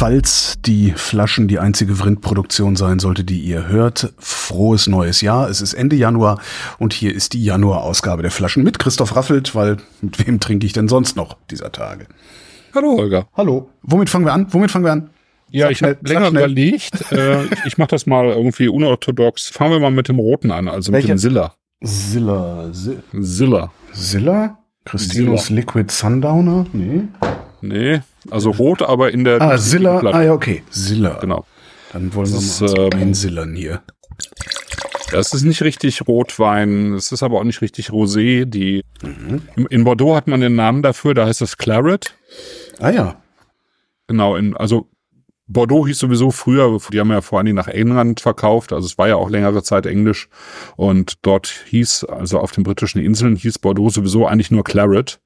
Falls die Flaschen die einzige Vrindproduktion sein sollte, die ihr hört, frohes neues Jahr. Es ist Ende Januar und hier ist die Januar-Ausgabe der Flaschen mit Christoph Raffelt, weil mit wem trinke ich denn sonst noch dieser Tage? Hallo Holger. Hallo. Womit fangen wir an? Womit fangen wir an? Ja, Sag ich habe länger überlegt. äh, ich mache das mal irgendwie unorthodox. Fangen wir mal mit dem Roten an, also Welcher? mit dem Silla. Zilla. Zi- Silla. Zilla? Christinus Liquid Sundowner? Nee. Nee, also rot, aber in der Ah. Platte. Ah ja, okay. Zilla. Genau. Dann wollen wir Das mal ist, ähm, einsillern hier. Das ist nicht richtig Rotwein, es ist aber auch nicht richtig Rosé. Die Mhm. in, Bordeaux hat man den Namen dafür, da heißt es Claret. Ah ja. Genau, in, also Bordeaux hieß sowieso früher, die haben ja vor Dingen nach England verkauft, also es war ja auch längere Zeit Englisch und dort hieß, also auf den britischen Inseln hieß Bordeaux sowieso eigentlich nur Claret.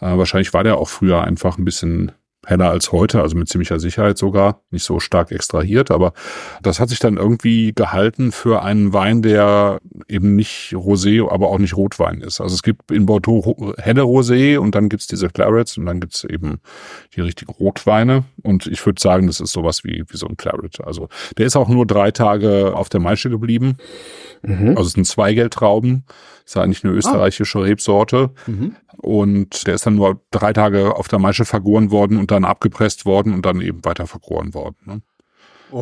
Äh, wahrscheinlich war der auch früher einfach ein bisschen heller als heute, also mit ziemlicher Sicherheit sogar, nicht so stark extrahiert, aber das hat sich dann irgendwie gehalten für einen Wein, der eben nicht Rosé, aber auch nicht Rotwein ist. Also es gibt in Bordeaux helle Rosé und dann gibt's diese Clarets und dann gibt's eben die richtigen Rotweine und ich würde sagen, das ist sowas wie, wie so ein Claret. Also der ist auch nur drei Tage auf der Maische geblieben. Mhm. Also es sind Zweigeltrauben, ist eigentlich eine österreichische Rebsorte. Mhm. Und der ist dann nur drei Tage auf der Maische vergoren worden und dann abgepresst worden und dann eben weiter vergoren worden. Ne?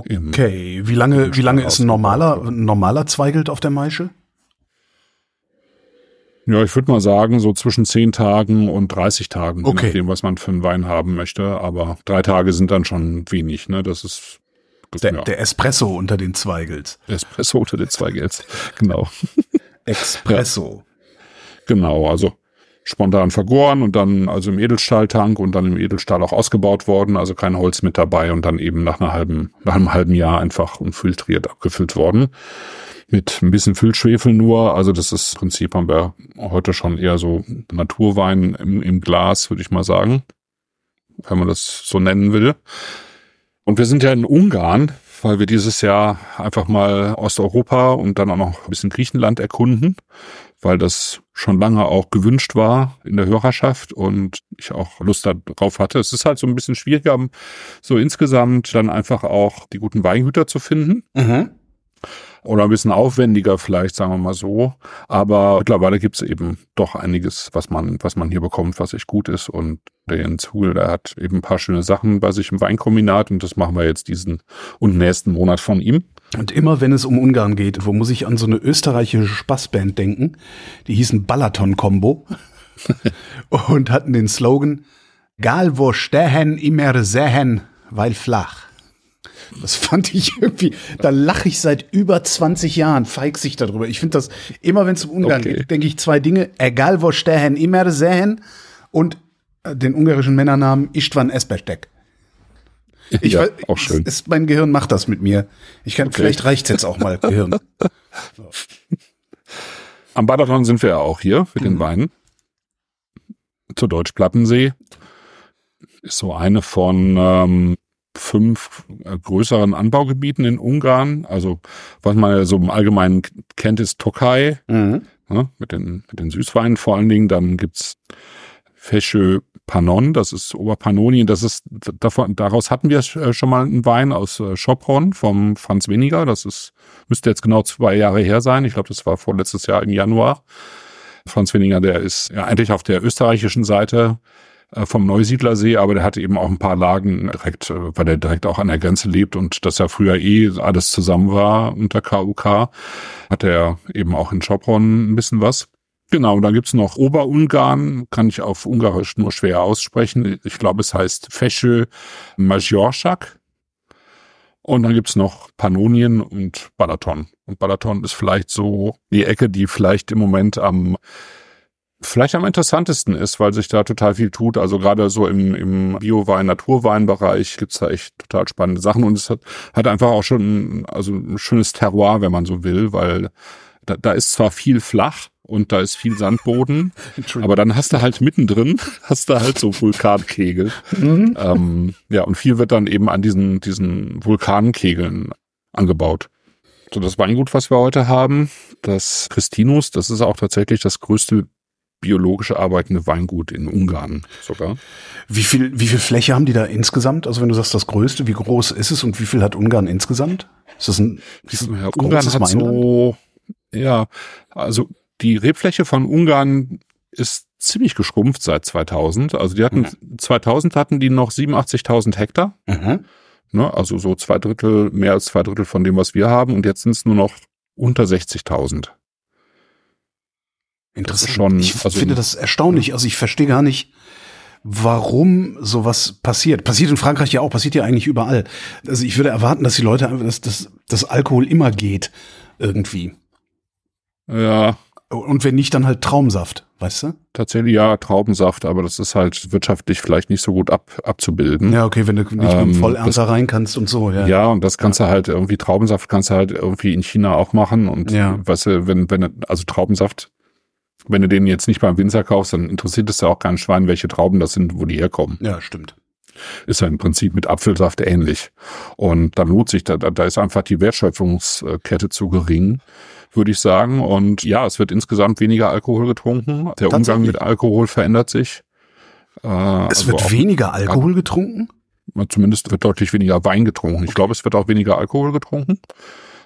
Im- Okay. Wie lange, im wie lange ist ein normaler, ein normaler Zweigelt auf der Maische? Ja, ich würde mal sagen, so zwischen 10 Tagen und 30 Tagen, Okay. je nachdem, was man für einen Wein haben möchte. Aber drei Tage sind dann schon wenig, ne? Das ist Der, ja, der Espresso unter den Zweigels. Espresso unter den Zweigels. Genau. Espresso. Genau, also spontan vergoren und dann also im Edelstahltank und dann im Edelstahl auch ausgebaut worden, also kein Holz mit dabei und dann eben nach einer halben, nach einem halben Jahr einfach unfiltriert abgefüllt worden. Mit ein bisschen Füllschwefel nur, also das ist im Prinzip haben wir heute schon eher so Naturwein im, im Glas, würde ich mal sagen, wenn man das so nennen will. Und wir sind ja in Ungarn, weil wir dieses Jahr einfach mal Osteuropa und dann auch noch ein bisschen Griechenland erkunden, weil das schon lange auch gewünscht war in der Hörerschaft und ich auch Lust darauf hatte. Es ist halt so ein bisschen schwieriger, so insgesamt dann einfach auch die guten Weingüter zu finden Mhm. Oder ein bisschen aufwendiger vielleicht, sagen wir mal so. Aber mittlerweile gibt's eben doch einiges, was man, was man hier bekommt, was echt gut ist. Und der Jens Hugel, der hat eben ein paar schöne Sachen bei sich im Weinkombinat und das machen wir jetzt diesen und nächsten Monat von ihm. Und immer wenn es um Ungarn geht, wo muss ich an so eine österreichische Spaßband denken? Die hießen Balaton-Kombo und hatten den Slogan Gal wo stehen, immer sehen, weil flach. Das fand ich irgendwie, da lache ich seit über 20 Jahren, feix ich darüber. Ich finde das, immer wenn es um Ungarn Okay. geht, denke ich zwei Dinge. Egal wo stehen, immer sehen und äh, den ungarischen Männernamen Istvan Esbestek. Ich ja, auch schön. Ist, mein Gehirn macht das mit mir. Ich kann, vielleicht reicht's jetzt auch mal, Gehirn. Am Badaton sind wir ja auch hier für Mhm. den Wein. Zur Deutsch-Plattensee. Ist so eine von ähm, fünf äh, größeren Anbaugebieten in Ungarn. Also was man ja so im Allgemeinen kennt, ist Tokai. Mhm. ne, mit, den, mit den Süßweinen vor allen Dingen. Dann gibt's Fesche Panon, das ist Oberpannonien. Das ist davon, daraus hatten wir äh, schon mal einen Wein aus äh, Schopron vom Franz Weniger. Das ist müsste jetzt genau zwei Jahre her sein. Ich glaube, das war vorletztes Jahr im Januar. Franz Weniger, der ist ja eigentlich auf der österreichischen Seite vom Neusiedlersee, aber der hat eben auch ein paar Lagen direkt, äh, weil er direkt auch an der Grenze lebt und das ja früher eh alles zusammen war unter KUK, hat er eben auch in Schopron ein bisschen was. Genau, und dann gibt's noch Oberungarn, kann ich auf Ungarisch nur schwer aussprechen. Ich glaube, es heißt Fesche Majorschak. Und dann gibt's noch Pannonien und Balaton. Und Balaton ist vielleicht so die Ecke, die vielleicht im Moment am vielleicht am interessantesten ist, weil sich da total viel tut. Also gerade so im, im Biowein, Naturweinbereich gibt's da echt total spannende Sachen. Und es hat, hat einfach auch schon also ein schönes Terroir, wenn man so will, weil da, da ist zwar viel flach und da ist viel Sandboden. Aber dann hast du halt mittendrin, hast du halt so Vulkankegel. Mhm. Ähm, ja, und viel wird dann eben an diesen, diesen Vulkankegeln angebaut. So, das Weingut, was wir heute haben, das Christinus, das ist auch tatsächlich das größte biologische arbeitende Weingut in Ungarn sogar. Wie viel, wie viel Fläche haben die da insgesamt? Also wenn du sagst das größte, wie groß ist es und wie viel hat Ungarn insgesamt? Ist das ein ja, Ungarn hat Weinland? so, ja, also die Rebfläche von Ungarn ist ziemlich geschrumpft seit 2000. Also die hatten, mhm. 2000 hatten die noch 87.000 Hektar. Mhm. Ne, also so zwei Drittel, mehr als zwei Drittel von dem, was wir haben. Und jetzt sind es nur noch unter 60.000. Interessant. Schon, ich also, finde das erstaunlich. Also ich verstehe gar nicht, warum sowas passiert. Passiert in Frankreich ja auch, passiert ja eigentlich überall. Also ich würde erwarten, dass die Leute, dass, dass, dass Alkohol immer geht. Irgendwie. Ja. Und wenn nicht, dann halt Traumsaft, weißt du? Tatsächlich ja, Traubensaft, aber das ist halt wirtschaftlich vielleicht nicht so gut ab, abzubilden. Ja, okay, wenn du nicht ähm, mit Vollernter rein kannst und so, ja. Ja, und das kannst ja. du halt irgendwie, Traubensaft kannst du halt irgendwie in China auch machen und ja. weißt du, wenn, wenn, also Traubensaft, wenn du den jetzt nicht beim Winzer kaufst, dann interessiert es ja auch keinen Schwein, welche Trauben das sind, wo die herkommen. Ja, stimmt ist ja im Prinzip mit Apfelsaft ähnlich. Und dann lohnt sich, da, da ist einfach die Wertschöpfungskette zu gering würde ich sagen. Und ja, es wird insgesamt weniger Alkohol getrunken. Der Umgang mit Alkohol verändert sich. Äh, es also wird weniger Alkohol getrunken? Zumindest wird deutlich weniger Wein getrunken. Ich glaube, es wird auch weniger Alkohol getrunken.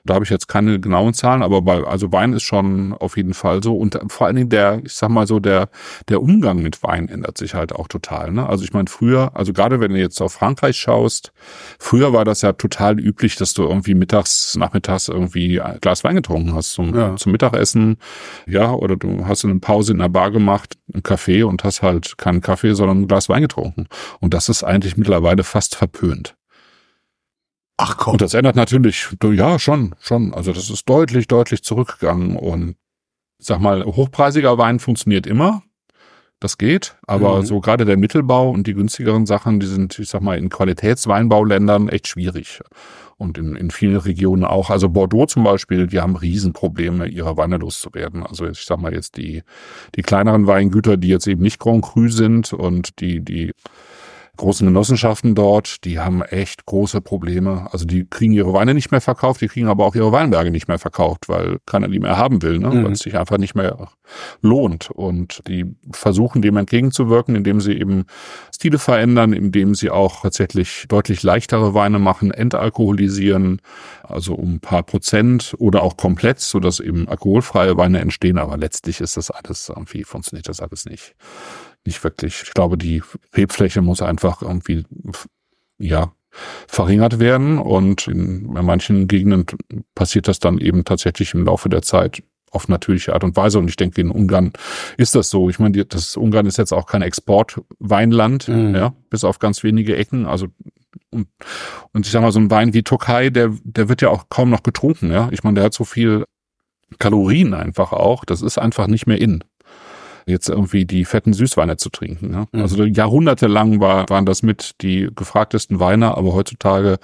Da habe ich jetzt keine genauen Zahlen, aber bei, also Wein ist schon auf jeden Fall so. Und vor allen Dingen der, ich sag mal so, der, der Umgang mit Wein ändert sich halt auch total. Ne? Also ich meine, früher, also gerade wenn du jetzt auf Frankreich schaust, früher war das ja total üblich, dass du irgendwie mittags, nachmittags irgendwie ein Glas Wein getrunken hast zum, ja. zum Mittagessen. Ja, oder du hast eine Pause in der Bar gemacht, einen Kaffee und hast halt keinen Kaffee, sondern ein Glas Wein getrunken. Und das ist eigentlich mittlerweile fast verpönt. Ach komm. Und das ändert natürlich, ja, schon, schon. Also das ist deutlich, deutlich zurückgegangen. Und sag mal, hochpreisiger Wein funktioniert immer. Das geht. Aber mhm. so gerade der Mittelbau und die günstigeren Sachen, die sind, ich sag mal, in Qualitätsweinbauländern echt schwierig. Und in, in vielen Regionen auch. Also Bordeaux zum Beispiel, die haben Riesenprobleme, ihre Weine loszuwerden. Also ich sag mal jetzt die, die kleineren Weingüter, die jetzt eben nicht Grand Cru sind und die, die großen Genossenschaften dort, die haben echt große Probleme. Also die kriegen ihre Weine nicht mehr verkauft, die kriegen aber auch ihre Weinberge nicht mehr verkauft, weil keiner die mehr haben will, ne? Mhm. weil es sich einfach nicht mehr lohnt. Und die versuchen dem entgegenzuwirken, indem sie eben Stile verändern, indem sie auch tatsächlich deutlich leichtere Weine machen, entalkoholisieren, also um ein paar Prozent oder auch komplett, sodass eben alkoholfreie Weine entstehen. Aber letztlich ist das alles irgendwie, funktioniert das alles nicht nicht wirklich. Ich glaube, die Rebfläche muss einfach irgendwie, ja, verringert werden und in manchen Gegenden passiert das dann eben tatsächlich im Laufe der Zeit auf natürliche Art und Weise. Und ich denke, in Ungarn ist das so. Ich meine, das Ungarn ist jetzt auch kein Exportweinland, mhm. ja, bis auf ganz wenige Ecken. Also und, und ich sag mal, so ein Wein wie Türkei, der, der wird ja auch kaum noch getrunken, ja. Ich meine, der hat so viel Kalorien einfach auch. Das ist einfach nicht mehr in jetzt irgendwie die fetten Süßweine zu trinken. Ne? Mhm. Also jahrhundertelang war, waren das mit die gefragtesten Weine, aber heutzutage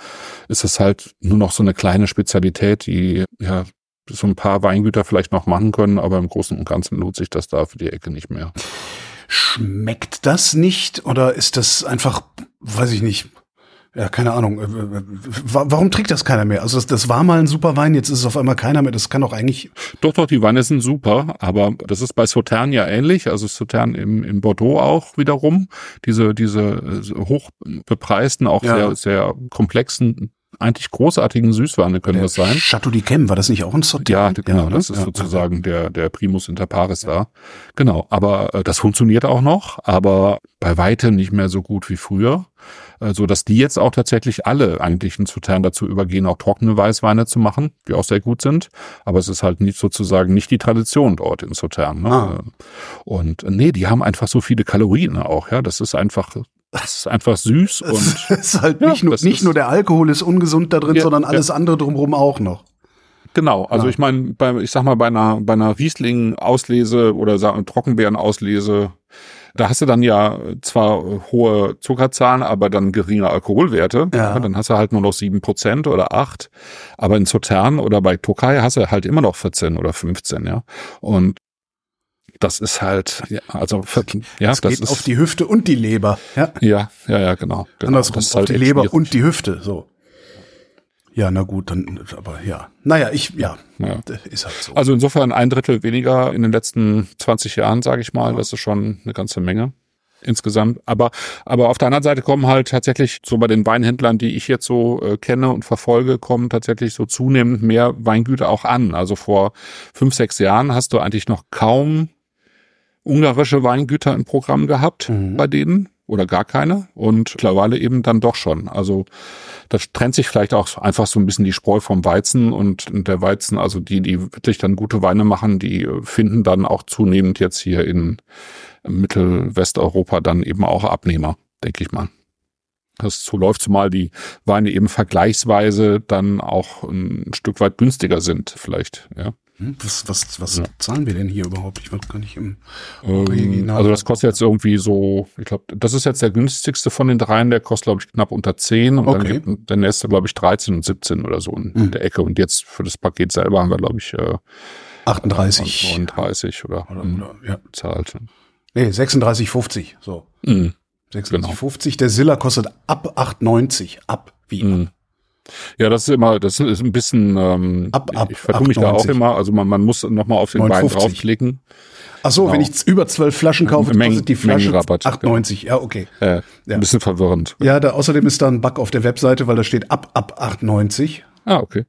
ist es halt nur noch so eine kleine Spezialität, die ja so ein paar Weingüter vielleicht noch machen können, aber im Großen und Ganzen lohnt sich das da für die Ecke nicht mehr. Schmeckt das nicht oder ist das einfach, weiß ich nicht, ja, keine Ahnung. Äh, warum trinkt das keiner mehr? Also das, das war mal ein super Wein, jetzt ist es auf einmal keiner mehr. Das kann doch eigentlich. Doch, doch, die Weine sind super, aber das ist bei Sautern ja ähnlich. Also Sautern im, in Bordeaux auch wiederum. Diese, diese äh, hochbepreisten, auch ja. sehr, sehr komplexen eigentlich großartigen Süßweine können der das sein. Chateau d'Yquem, war das nicht auch ein Sauternes? Ja, genau, ja, das ist ja, sozusagen der, der Primus inter pares da. Genau, aber äh, das funktioniert auch noch, aber bei weitem nicht mehr so gut wie früher so dass die jetzt auch tatsächlich alle eigentlich in Sautern dazu übergehen, auch trockene Weißweine zu machen, die auch sehr gut sind. Aber es ist halt nicht sozusagen nicht die Tradition dort in Sautern. Ne? Ah. Und nee, die haben einfach so viele Kalorien auch. Ja, das ist einfach das ist einfach süß und es ist halt nicht, ja, nur, nicht nur der Alkohol ist ungesund da drin, ja, sondern alles ja. andere drumherum auch noch. Genau, also ich meine, ich sag mal, bei einer, bei einer Riesling-Auslese oder Trockenbeeren-Auslese, da hast du dann ja zwar hohe Zuckerzahlen, aber dann geringe Alkoholwerte. Ja. Dann hast du halt nur noch sieben Prozent oder acht. Aber in Sautern oder bei Tokai hast du halt immer noch 14 oder 15, ja. Und das ist halt, ja, also ja, Das das, geht ist auf die Hüfte und die Leber. Ja, ja, ja, ja, genau. genau. andersrum, Das ist auf halt die Leber schwierig. und die Hüfte. So. Ja, na gut, dann, aber ja. Naja, ich, ja, Ja. ist halt so. Also insofern ein Drittel weniger in den letzten 20 Jahren, sage ich mal. Das ist schon eine ganze Menge insgesamt. Aber, aber auf der anderen Seite kommen halt tatsächlich so bei den Weinhändlern, die ich jetzt so äh, kenne und verfolge, kommen tatsächlich so zunehmend mehr Weingüter auch an. Also vor fünf, sechs Jahren hast du eigentlich noch kaum ungarische Weingüter im Programm gehabt Mhm. bei denen oder gar keine und mittlerweile eben dann doch schon. Also das trennt sich vielleicht auch einfach so ein bisschen die Spreu vom Weizen und der Weizen, also die, die wirklich dann gute Weine machen, die finden dann auch zunehmend jetzt hier in Mittelwesteuropa dann eben auch Abnehmer, denke ich mal. Das so läuft, zumal die Weine eben vergleichsweise dann auch ein Stück weit günstiger sind, vielleicht, ja. Hm, Was, was, was Ja. zahlen wir denn hier überhaupt? Ich weiß gar nicht im Ähm, Original. also das kostet jetzt irgendwie so, ich glaube, das ist jetzt der günstigste von den dreien, der kostet, glaube ich, knapp unter 10 und Okay. dann gibt der nächste, glaube ich, 13 und 17 oder so in Mhm. der Ecke. Und jetzt für das Paket selber haben wir, glaube ich, äh, 38 39 oder, oder, mhm, oder ja. zahlt. Nee, 36,50. So. Mhm. 36,50. Der Silla kostet ab 8,90. Ab wie? Mhm. Ja, das ist immer, das ist ein bisschen, ähm, Ab- ab ich vertue mich da auch 98. immer, also man, man muss nochmal auf den Wein 59. draufklicken. Ach so, Genau. wenn ich über 12 Flaschen kaufe, Mengen- kostet die Flasche Mengenrabatt, 8,90. Ja, okay. Äh, Ja. Ein bisschen verwirrend. Ja, da, außerdem ist da ein Bug auf der Webseite, weil da steht ab, ab 8,90. Ah, okay.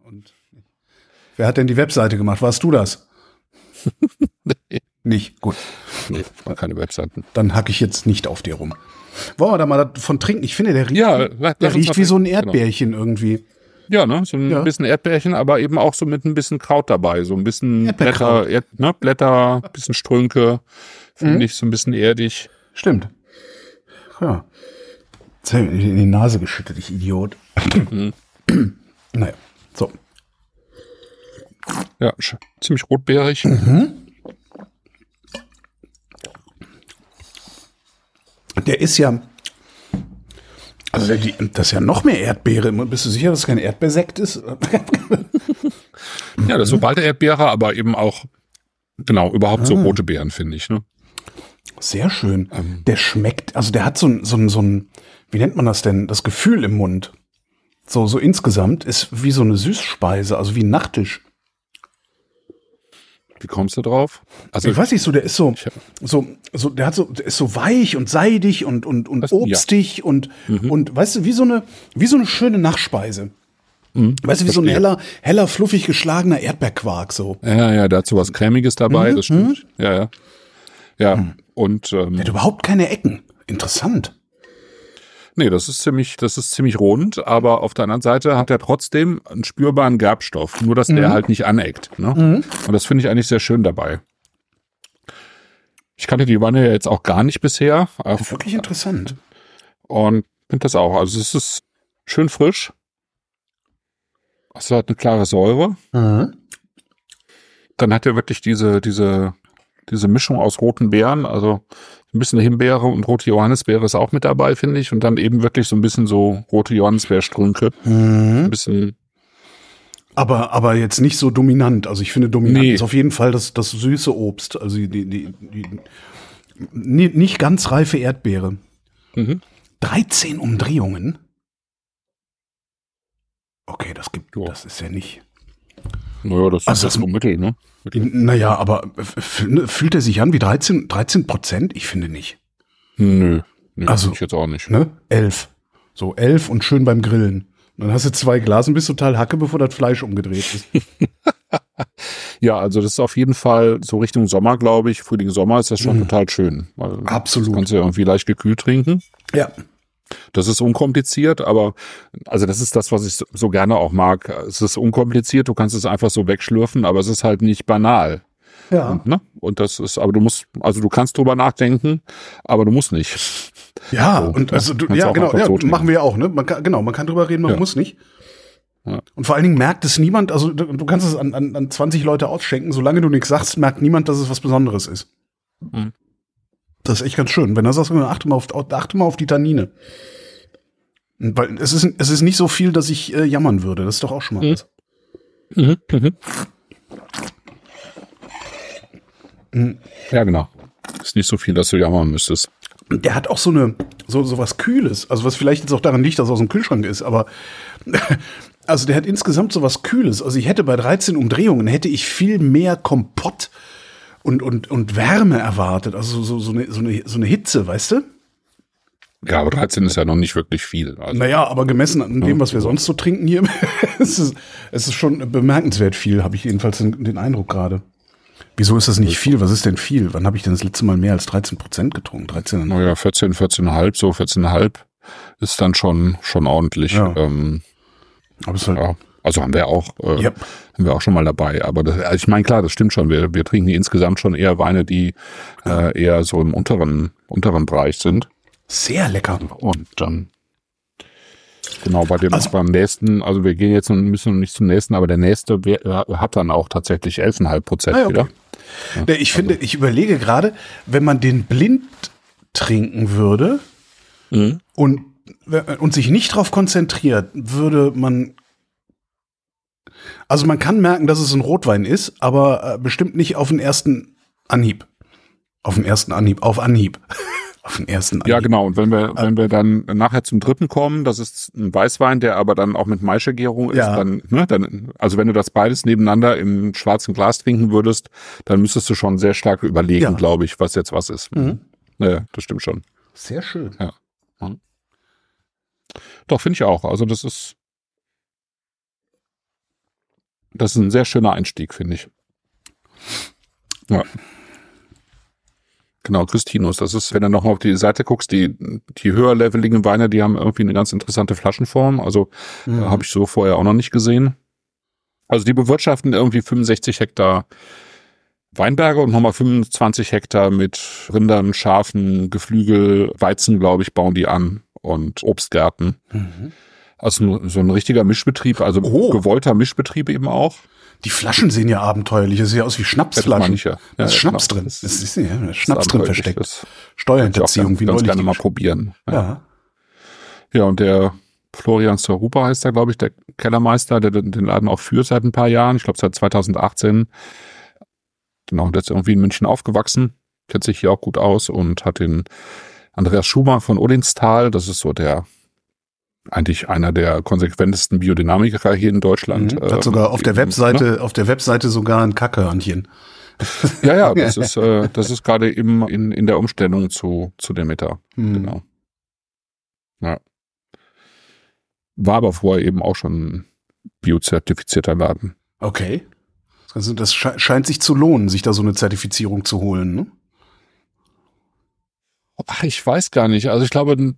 Wer hat denn die Webseite gemacht? Warst du das? Nicht. Gut. Nee, war keine Webseiten. Dann hacke ich jetzt nicht auf dir rum. Wollen wir da mal davon trinken? Ich finde, der riecht, Ja, wie, lass- lass der uns riecht wie so ein trinken. Genau. Erdbeerchen irgendwie. Ja, ne, so ein Ja. bisschen Erdbeerchen, aber eben auch so mit ein bisschen Kraut dabei, so ein bisschen. Blätter, Erd, ne, Blätter, bisschen Strünke, finde Mhm. ich so ein bisschen erdig. Stimmt. Ja. Jetzt hab ich in die Nase geschüttet, ich Idiot. Mhm. naja, so. Ja, ziemlich rotbeerig. Mhm. Der ist ja. Also die, das ist ja noch mehr Erdbeere. Bist du sicher, dass es kein Erdbeersekt ist? Ja, das ist so balte Erdbeere, aber eben auch, genau, überhaupt Ah. so rote Beeren, finde ich, ne? Sehr schön. Ähm. Der schmeckt, also der hat so ein, so ein, so ein, wie nennt man das denn? Das Gefühl im Mund. So, so insgesamt ist wie so eine Süßspeise, also wie ein Nachtisch. Wie kommst du drauf? Also, Ich weiß nicht, so, der ist so, so, so, der hat so, der ist so weich und seidig und, und, und ja. obstig und, Mhm. und, weißt du, wie so eine, wie so eine schöne Nachspeise. Weißt du, wie so ein Mhm. heller, heller, fluffig geschlagener Erdbeerquark, so. ja, ja, da hat so was Cremiges dabei, Mhm, das stimmt. Ja, ja. Ja, und, ähm, Der hat überhaupt keine Ecken. Interessant. Nee, das ist ziemlich, das ist ziemlich rund, aber auf der anderen Seite hat er trotzdem einen spürbaren Gerbstoff, nur dass der Mhm. halt nicht aneckt. Ne? Und das finde ich eigentlich sehr schön dabei. Ich kannte die Wanne ja jetzt auch gar nicht bisher äh, Wirklich interessant. und finde das auch. Also es ist schön frisch. Es hat eine klare Säure. Mhm. Dann hat er wirklich diese, diese, diese Mischung aus roten Beeren, also ein bisschen Himbeere und rote Johannisbeere ist auch mit dabei, finde ich. Und dann eben wirklich so ein bisschen so rote Johannisbeerstrünke. Mhm. Ein bisschen, Aber, aber jetzt nicht so dominant. Also ich finde, dominant Nee. ist auf jeden Fall das, das süße Obst. Also die, die, die, die ni- nicht ganz reife Erdbeere. mhm. 13 Umdrehungen? Okay, das gibt, Ja. das ist ja nicht. naja, das Also ist das- Mittel, ne? Naja, aber f- fühlt er sich an wie 13, 13 Prozent? Ich finde nicht. Nö, nö Also- finde ich jetzt auch nicht. Ne? 11. So, 11 und schön beim Grillen. Dann hast du zwei Glas und bist total hacke, bevor das Fleisch umgedreht ist. Ja, also das ist auf jeden Fall so Richtung Sommer, glaube ich. Frühling, Sommer ist das schon total schön. Mhm. Absolut. Das kannst du ja irgendwie leicht gekühlt trinken. ja. Das ist unkompliziert, aber also das ist das, was ich so- gerne auch mag. Es ist unkompliziert, du kannst es einfach so wegschlürfen, aber es ist halt nicht banal. Ja. Ne? Und das ist, aber du musst, also du kannst drüber nachdenken, aber du musst nicht. Ja, So, und also du, ja, genau, ja, so machen wir ja auch, ne? Man kann, genau, man kann drüber reden, man Ja. muss nicht. Ja. Und vor allen Dingen merkt es niemand, also du, du kannst es an, an, an 20 Leute ausschenken, solange du nichts sagst, merkt niemand, dass es was Besonderes ist. Mhm. Das ist echt ganz schön. Wenn du sagst, achte mal auf, achte mal auf die Tannine. Weil es ist, es ist nicht so viel, dass ich äh, jammern würde. Das ist doch auch schon mal Mhm. was. Mhm. Mhm. Ja, genau. Ist nicht so viel, dass du jammern müsstest. Der hat auch so eine, so, so was Kühles. Also was vielleicht jetzt auch daran liegt, dass er aus dem Kühlschrank ist, aber also der hat insgesamt so was Kühles. Also ich hätte bei 13 Umdrehungen hätte ich viel mehr Kompott und, und, und Wärme erwartet. Also so, so, eine, so, eine, so eine Hitze, weißt du? Ja, aber 13 ist ja noch nicht wirklich viel. Also, Naja, aber gemessen an dem, was wir sonst so trinken hier, es, ist, es ist schon bemerkenswert viel, habe ich jedenfalls den, den Eindruck gerade. Wieso ist das nicht viel? Was ist denn viel? Wann habe ich denn das letzte Mal mehr als 13 Prozent getrunken? 13? naja, 14, 14,5, so 14,5 ist dann schon, schon ordentlich. Ja. Ähm, Aber es ist halt, ja. Also haben wir auch, äh, Yep. haben wir auch schon mal dabei. Aber das, also ich meine, klar, das stimmt schon. Wir, wir trinken insgesamt schon eher Weine, die äh, eher so im unteren, unteren Bereich sind. sehr lecker. Und dann genau bei dem Also- beim nächsten, also wir gehen jetzt müssen noch nicht zum nächsten, aber der nächste wer- hat dann auch tatsächlich 11,5 Prozent Ah, ja, okay. wieder. Nee, Ich finde, ich überlege gerade, wenn man den blind trinken würde und, und sich nicht darauf konzentriert, würde man. Also man kann merken, dass es ein Rotwein ist, aber äh, bestimmt nicht auf den ersten Anhieb. Auf den ersten Anhieb, auf Anhieb. auf den ersten Anhieb. Ja, genau. Und wenn wir, wenn wir dann nachher zum dritten kommen, das ist ein Weißwein, der aber dann auch mit Maischegärung ist, Ja. dann, ne, dann, also wenn du das beides nebeneinander im schwarzen Glas trinken würdest, dann müsstest du schon sehr stark überlegen, Ja. Mhm. glaube ich, was jetzt was ist. Ja, das stimmt schon. Sehr schön. Doch, finde ich auch. Also das ist, das ist ein sehr schöner Einstieg, finde ich. Ja. Genau, Christinus. Das ist, wenn du nochmal auf die Seite guckst, die, die höherleveligen Weine, die haben irgendwie eine ganz interessante Flaschenform. Also Mhm. habe ich so vorher auch noch nicht gesehen. Also die bewirtschaften irgendwie 65 Hektar Weinberge und nochmal 25 Hektar mit Rindern, Schafen, Geflügel, Weizen, glaube ich, bauen die an und Obstgärten. Mhm. Also so ein richtiger Mischbetrieb, also Oh. gewollter Mischbetrieb eben auch. Die Flaschen sehen ja abenteuerlich. Das sieht ja aus wie Das Schnapsflaschen. ja. Da ist Ja, Schnaps genau. drin. Das Das ist- ja, da ist Schnaps drin versteckt. Das Steuerhinterziehung, wie neulich. gerne mal probieren. Ja. ja. ja, und der Florian Sorupa heißt da, glaube ich, der Kellermeister, der den den Laden auch führt seit ein paar Jahren. Ich glaube, seit 2018. Genau, der ist irgendwie in München aufgewachsen, kennt sich hier auch gut aus und hat den Andreas Schumer von Odinstal, das ist so der eigentlich einer der konsequentesten Biodynamiker hier in Deutschland. Mhm. Hat äh, sogar auf der ne? Webseite, auf der Webseite sogar ein Kackehörnchen. Ja, ja, das ist, äh, das ist gerade eben in, in der Umstellung zu, zu Demeter. Mhm. Genau. Ja. War aber vorher eben auch schon ein biozertifizierter Laden. Okay. Also das sche scheint sich zu lohnen, sich da so eine Zertifizierung zu holen. Ne? Ach, ich weiß gar nicht. Also ich glaube,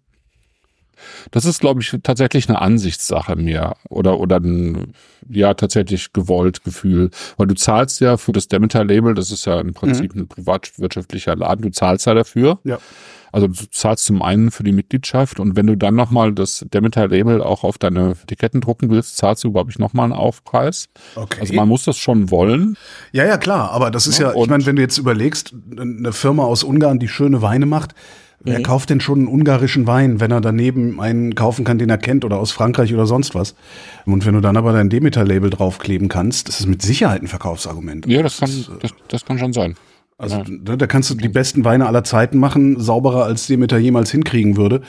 das ist, glaube ich, tatsächlich eine Ansichtssache mehr. Oder, oder ein, ja, tatsächlich gewollt Gefühl. Weil du zahlst ja für das Demeter-Label, das ist ja im Prinzip ein privatwirtschaftlicher Laden, du zahlst ja dafür. Ja. Also du zahlst zum einen für die Mitgliedschaft und wenn du dann nochmal das Demeter-Label auch auf deine Etiketten drucken willst, zahlst du, glaube ich, nochmal einen Aufpreis. Okay. Also man muss das schon wollen. ja, ja, klar. Aber das ist Ja, ja, ich meine, wenn du jetzt überlegst, eine Firma aus Ungarn, die schöne Weine macht, wer Mhm. kauft denn schon einen ungarischen Wein, wenn er daneben einen kaufen kann, den er kennt oder aus Frankreich oder sonst was? Und wenn du dann aber dein Demeter-Label draufkleben kannst, das ist mit Sicherheit ein Verkaufsargument. Ja, das kann, das, das kann schon sein. Also Ja. ne, da kannst du die besten Weine aller Zeiten machen, sauberer als Demeter jemals hinkriegen würde.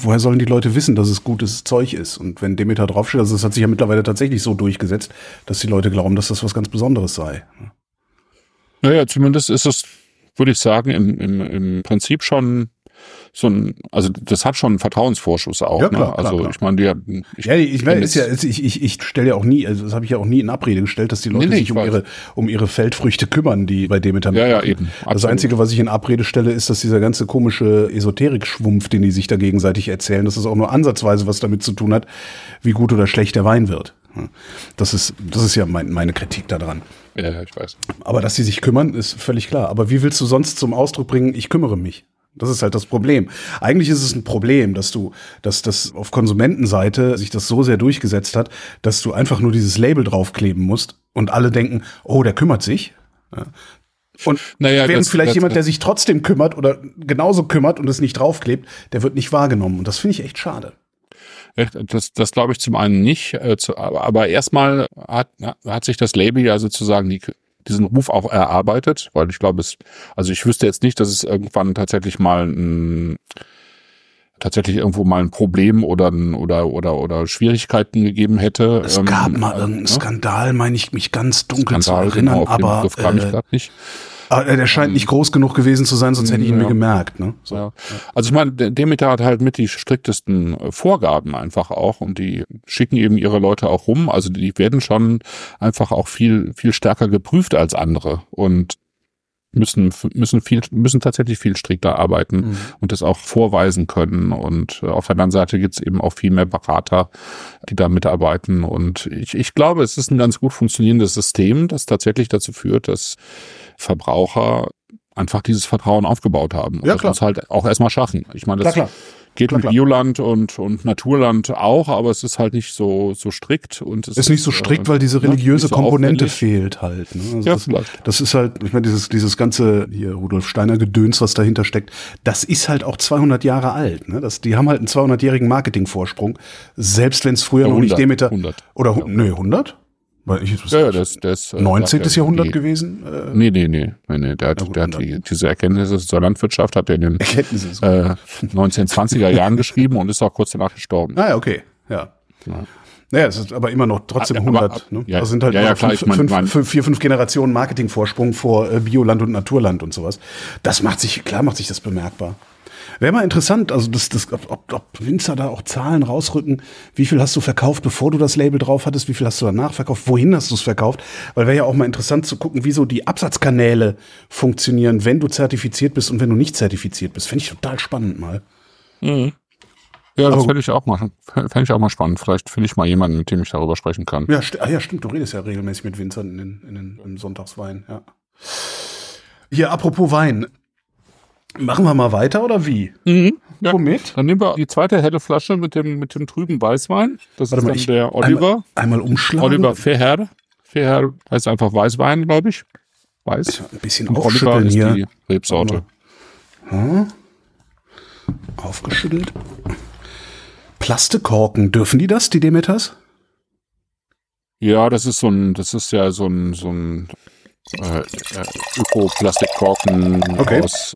Woher sollen die Leute wissen, dass es gutes Zeug ist? Und wenn Demeter draufsteht, also es hat sich ja mittlerweile tatsächlich so durchgesetzt, dass die Leute glauben, dass das was ganz Besonderes sei. Naja, zumindest ist es, würde ich sagen, im, im, im Prinzip schon so ein, also das hat schon einen Vertrauensvorschuss auch. Ja, klar, ne? Also klar, klar. ich meine, die hatten- ich, Ja, ich meine, ist ja, ich, ich, ich stelle ja auch nie, also das habe ich ja auch nie in Abrede gestellt, dass die Leute Nee, nee, sich ich um weiß. ihre, um ihre Feldfrüchte kümmern, die bei Demeter Ja, ja, eben. Das Absolut. Einzige, was ich in Abrede stelle, ist, dass dieser ganze komische Esoterik-Schwumpf, den die sich da gegenseitig erzählen, dass das auch nur ansatzweise was damit zu tun hat, wie gut oder schlecht der Wein wird. Das ist, das ist ja mein, meine Kritik daran. ja, ich weiß. Aber dass sie sich kümmern, ist völlig klar. Aber wie willst du sonst zum Ausdruck bringen, ich kümmere mich? Das ist halt das Problem. Eigentlich ist es ein Problem, dass du, dass das auf Konsumentenseite sich das so sehr durchgesetzt hat, dass du einfach nur dieses Label draufkleben musst und alle denken, oh, der kümmert sich. Ja. Und Naja, während das- vielleicht das- jemand, der sich trotzdem kümmert oder genauso kümmert und es nicht draufklebt, der wird nicht wahrgenommen. Und das finde ich echt schade. Das, das glaube ich zum einen nicht, äh, zu, aber, aber erstmal hat, hat sich das Label ja sozusagen die, diesen Ruf auch erarbeitet, weil ich glaube, es, also ich wüsste jetzt nicht, dass es irgendwann tatsächlich mal ein tatsächlich irgendwo mal ein Problem oder oder oder oder Schwierigkeiten gegeben hätte. Es gab ähm, mal irgendeinen ne? Skandal, meine ich mich ganz dunkel Skandal, zu erinnern, genau, aber Begriff kam ich äh, grad nicht. aber der scheint nicht groß genug gewesen zu sein, sonst hätte ich ihn mir Ja. gemerkt. Ne? So. Ja. Also ich meine, der Demeter hat halt mit die striktesten äh, Vorgaben einfach auch und die schicken eben ihre Leute auch rum. Also die werden schon einfach auch viel, viel stärker geprüft als andere und müssen, müssen viel, müssen tatsächlich viel strikter arbeiten Mhm. und das auch vorweisen können. Und äh, auf der anderen Seite gibt's eben auch viel mehr Berater, die da mitarbeiten. Und ich, ich glaube, es ist ein ganz gut funktionierendes System, das tatsächlich dazu führt, dass Verbraucher einfach dieses Vertrauen aufgebaut haben. Und Ja, das klar. muss halt auch erstmal schaffen. Ich meine, das Klar, klar. Geht Klar, mit. Bioland und, und Naturland auch, aber es ist halt nicht so, so strikt und es Ist nicht so strikt, äh, weil diese religiöse nicht so Komponente aufwendig. fehlt halt. Ne? Also Ja, das, vielleicht. das ist halt, ich meine, dieses, dieses ganze hier Rudolf Steiner Gedöns, was dahinter steckt, das ist halt auch 200 Jahre alt. Ne? Das, die haben halt einen 200-jährigen Marketingvorsprung, selbst wenn es früher Ja, noch nicht 100, Demeter 100. oder hu- nö 100, weil ich Ja, ja, das, das, äh, 19. der- Jahrhundert die, gewesen. Äh, Nee, nee, nee, nee, nee. Der hat, gut, der hat 100. die, diese Erkenntnisse zur Landwirtschaft hat er in den äh, 1920er Jahren geschrieben und ist auch kurz danach gestorben. Ah ja, okay, ja. Ja. Naja, es ist aber immer noch trotzdem Ah, aber- 100. ne? ja, das sind halt ja, ja, klar, fünf, ich mein- fünf, mein- fünf, vier, fünf Generationen Marketingvorsprung vor äh, Bioland und Naturland und sowas. Das macht sich, klar macht sich das bemerkbar. Wäre mal interessant, also das, das, ob, ob, Winzer da auch Zahlen rausrücken, wie viel hast du verkauft, bevor du das Label drauf hattest, wie viel hast du danach verkauft, wohin hast du es verkauft? Weil wäre ja auch mal interessant zu gucken, wie so die Absatzkanäle funktionieren, wenn du zertifiziert bist und wenn du nicht zertifiziert bist. Finde ich total spannend mal. Ja, das Aber- fände ich auch mal, fände ich auch mal spannend. Vielleicht finde ich mal jemanden, mit dem ich darüber sprechen kann. Ja, sti ah, ja, stimmt. Du redest ja regelmäßig mit Winzern in den, in den, im Sonntagswein. Ja. Hier, apropos Wein. Machen wir mal weiter oder wie? Ja. Womit? Dann nehmen wir die zweite helle Flasche mit dem, mit dem trüben Weißwein. Das Warte ist mal, dann der Oliver. Einmal, einmal umschlagen. Oliver Feher. Feher heißt einfach Weißwein, glaube ich. Weiß. Ein bisschen Und Oliver ist hier. die Rebsorte. Aufgeschüttelt. Plastikkorken, dürfen die das, die Demeters? Ja, das ist so ein, das ist ja so ein, so ein äh, äh, Öko-Plastikkorken Okay. aus,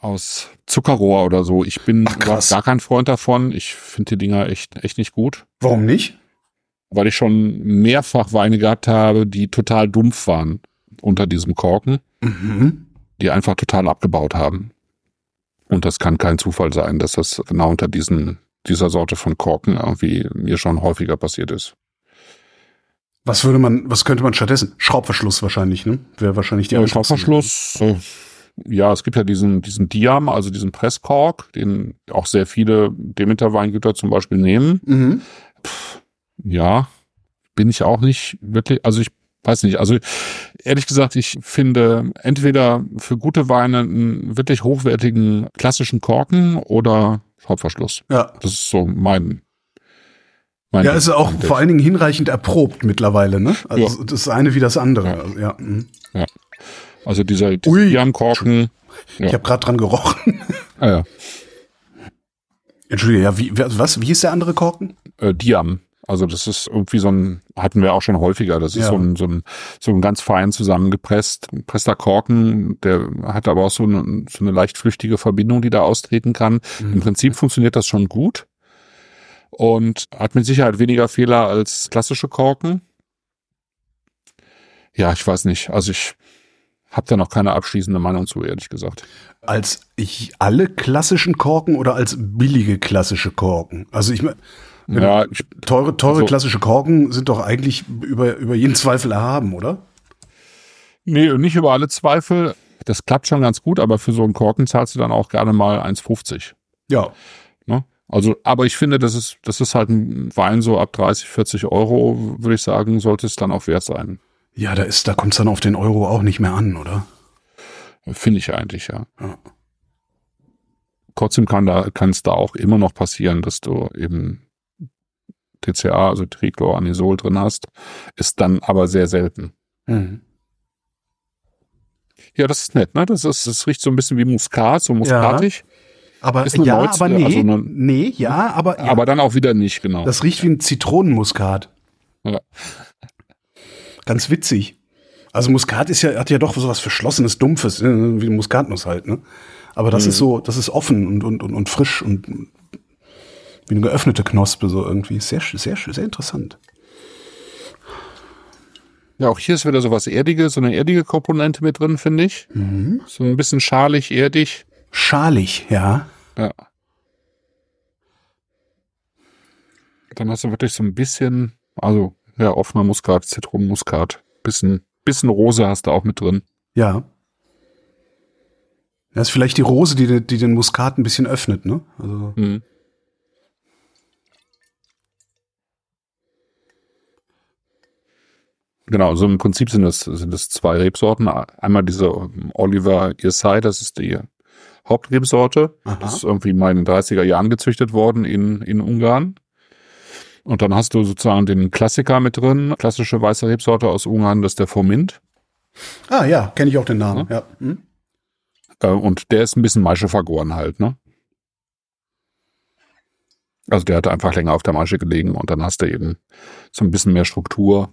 aus Zuckerrohr oder so. Ich bin Ach, überhaupt gar kein Freund davon. Ich finde die Dinger echt, echt nicht gut. Warum nicht? Weil ich schon mehrfach Weine gehabt habe, die total dumpf waren unter diesem Korken, Mhm. die einfach total abgebaut haben. Und das kann kein Zufall sein, dass das genau unter diesen, dieser Sorte von Korken irgendwie mir schon häufiger passiert ist. Was würde man, was könnte man stattdessen? Schraubverschluss wahrscheinlich, ne? Wäre wahrscheinlich die Ja, Schraubverschluss. Äh, ja, es gibt ja diesen, diesen Diam, also diesen Presskork, den auch sehr viele Demeter-Weingüter zum Beispiel nehmen. Mhm. Ja, bin ich auch nicht wirklich, also ich weiß nicht, also ehrlich gesagt, ich finde entweder für gute Weine einen wirklich hochwertigen klassischen Korken oder Schraubverschluss. Ja. Das ist so mein. mein Ja, ist auch vor allen Dingen hinreichend erprobt mittlerweile, ne? Also Ja. das eine wie das andere. Ja. Also, ja. mhm. Also dieser, dieser Ui. Diam-Korken. Ja. Ich habe gerade dran gerochen. Ah, ja. Entschuldige, ja, wie, was? Wie ist der andere Korken? äh, Diam. Also das ist irgendwie so ein, hatten wir auch schon häufiger, das ist Ja. so, ein, so, ein, so ein ganz fein zusammengepresst, gepresster Korken, der hat aber auch so eine, so eine leicht flüchtige Verbindung, die da austreten kann. Im Prinzip funktioniert das schon gut und hat mit Sicherheit weniger Fehler als klassische Korken. Ja, ich weiß nicht, also ich habe da noch keine abschließende Meinung zu, ehrlich gesagt. Als ich alle klassischen Korken oder als billige klassische Korken? Also ich meine, Ja, ich, teure, teure Also- klassische Korken sind doch eigentlich über, über jeden Zweifel erhaben, oder? Nee, nicht über alle Zweifel. Das klappt schon ganz gut, aber für so einen Korken zahlst du dann auch gerne mal 1,50. Ja. Ne? Also, aber ich finde, das ist, das ist halt ein Wein so ab 30, 40 Euro, würde ich sagen, sollte es dann auch wert sein. Ja, da ist, da kommt es dann auf den Euro auch nicht mehr an, oder? Finde ich eigentlich, ja. Ja. Trotzdem kann da, kann es da auch immer noch passieren, dass du eben TCA, also Tricloranisol drin hast, ist dann aber sehr selten. Mhm. Ja, das ist nett, ne? Das ist, das riecht so ein bisschen wie Muskat, so muskatig, Aber Ist eine ja, Neuze, aber nee, also eine- nee, ja, aber, ja, aber dann auch wieder nicht, genau. das riecht wie ein Zitronenmuskat. Ja. Ganz witzig. Also Muskat ist ja, hat ja doch so was Verschlossenes, Dumpfes, äh, wie Muskatnuss halt, ne? Aber das ist so, das ist offen und, und, und, und frisch und wie eine geöffnete Knospe, so irgendwie. Sehr, sehr, sehr interessant. Ja, auch hier ist wieder so was Erdiges, so eine erdige Komponente mit drin, finde ich. So ein bisschen schalig, erdig. Schalig, ja. Ja. Dann hast du wirklich so ein bisschen, also ja, offener Muskat, Zitronenmuskat. Bisschen, bisschen Rose hast du auch mit drin. Ja. Das ist vielleicht die Rose, die, die den Muskat ein bisschen öffnet, ne? Also, Mhm. Genau, so im Prinzip sind das, sind zwei Rebsorten. Einmal diese ähm, Oliver Irsay, das ist die Hauptrebsorte. Aha. Das ist irgendwie mal in den 30er Jahren gezüchtet worden in, in Ungarn. Und dann hast du sozusagen den Klassiker mit drin, klassische weiße Rebsorte aus Ungarn, das ist der Formint. ah ja, kenne ich auch den Namen. Ja. Hm? Äh, Und der ist ein bisschen Maische vergoren halt, ne? Also der hat einfach länger auf der Maische gelegen und dann hast du eben so ein bisschen mehr Struktur.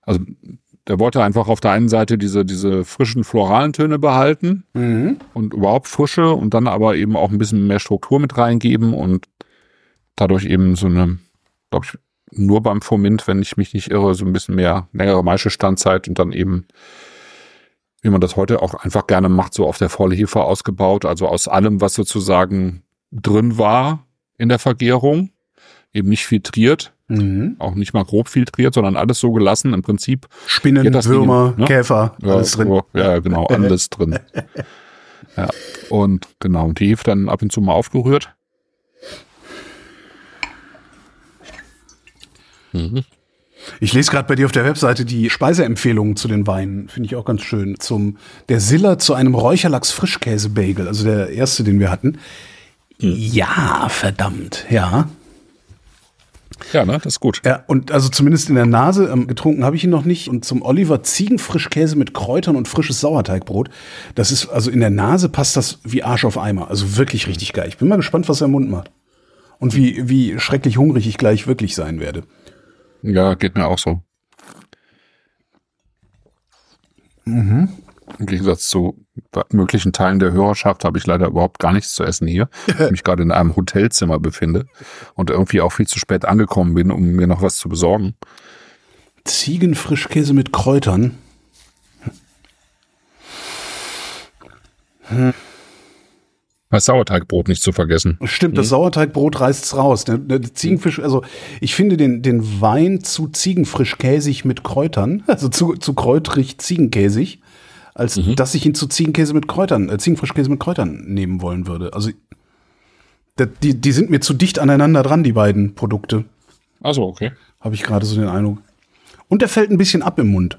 Also der wollte einfach auf der einen Seite diese, diese frischen floralen Töne behalten Mhm. und überhaupt Frische und dann aber eben auch ein bisschen mehr Struktur mit reingeben und dadurch eben so eine, glaube ich, nur beim Formint, wenn ich mich nicht irre, so ein bisschen mehr längere Maischestandzeit und dann eben, wie man das heute auch einfach gerne macht, so auf der Vollhefe ausgebaut, also aus allem, was sozusagen drin war in der Vergärung, eben nicht filtriert, Mhm. auch nicht mal grob filtriert, sondern alles so gelassen, im Prinzip Spinnen, Würmer, ne? Käfer, ja, alles drin. so, Ja, genau, alles drin. Ja, und genau, und die Hefe dann ab und zu mal aufgerührt. Mhm. Ich lese gerade bei dir auf der Webseite die Speiseempfehlungen zu den Weinen. Finde ich auch ganz schön. Zum der Siller zu einem Räucherlachs-Frischkäse-Bagel, also der erste, den wir hatten. Ja, verdammt, ja. Ja, ne, das ist gut. Ja, und also zumindest in der Nase, ähm, getrunken habe ich ihn noch nicht. Und zum Oliver Ziegenfrischkäse mit Kräutern und frisches Sauerteigbrot. Das ist, also in der Nase passt das wie Arsch auf Eimer. Also wirklich richtig geil. Ich bin mal gespannt, was er im Mund macht. Und wie, wie schrecklich hungrig ich gleich wirklich sein werde. Ja, geht mir auch so. Mhm. Im Gegensatz zu möglichen Teilen der Hörerschaft habe ich leider überhaupt gar nichts zu essen hier. Ich mich gerade in einem Hotelzimmer befinde und irgendwie auch viel zu spät angekommen bin, um mir noch was zu besorgen. Ziegenfrischkäse mit Kräutern. Das Sauerteigbrot nicht zu vergessen. Stimmt, das Sauerteigbrot reißt's raus. Der, der Ziegenfisch, also ich finde den, den Wein zu ziegenfrischkäsig mit Kräutern, also zu, zu kräutrig ziegenkäsig, als dass ich ihn zu Ziegenkäse mit Kräutern, äh, Ziegenfrischkäse mit Kräutern nehmen wollen würde. Also der, die, die sind mir zu dicht aneinander dran, die beiden Produkte, Also okay. habe ich gerade so den Eindruck. Und der fällt ein bisschen ab im Mund.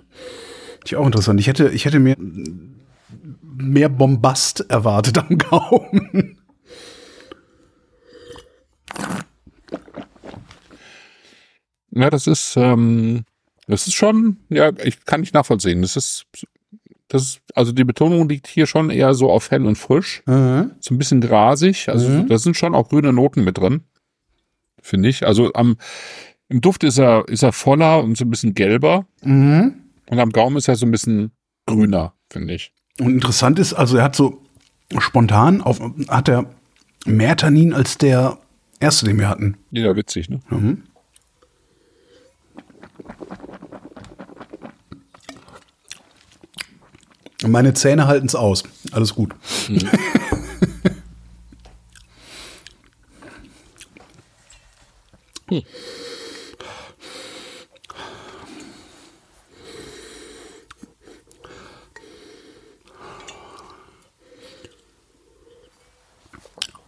Ist auch interessant. Ich hätte, ich hätte mir mehr Bombast erwartet am Gaumen. Ja, das ist, ähm, das ist schon, ja, ich kann nicht nachvollziehen. Das ist, das ist, also die Betonung liegt hier schon eher so auf hell und frisch, Mhm. so ein bisschen grasig. Also da sind schon auch grüne Noten mit drin, finde ich. Also am, im Duft ist er, ist er voller und so ein bisschen gelber Mhm. und am Gaumen ist er so ein bisschen grüner, finde ich. Und interessant ist, also er hat so spontan auf, hat er mehr Tannin als der erste, den wir hatten. Ja, witzig, ne? Meine Zähne halten es aus. Alles gut.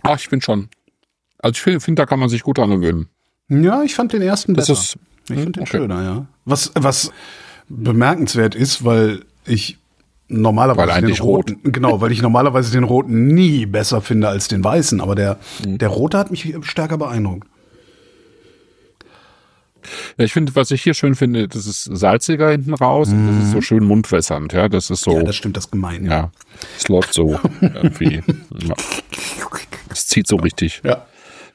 Ach, ich bin schon. Also ich finde, find, da kann man sich gut dran gewöhnen. Ja, ich fand den ersten Das besser. ist, ich finde den okay. schöner, ja. Was, was bemerkenswert ist, weil ich normalerweise Weil eigentlich den roten, genau, weil ich normalerweise den roten nie besser finde als den weißen, aber der, Mhm. der rote hat mich stärker beeindruckt. Ja, ich finde, was ich hier schön finde, das ist salziger hinten raus und das ist so schön mundwässernd, ja. Das ist so. Mhm. Ja, das stimmt, das gemein. Ja, es läuft so irgendwie. Ja. Es zieht so richtig ja.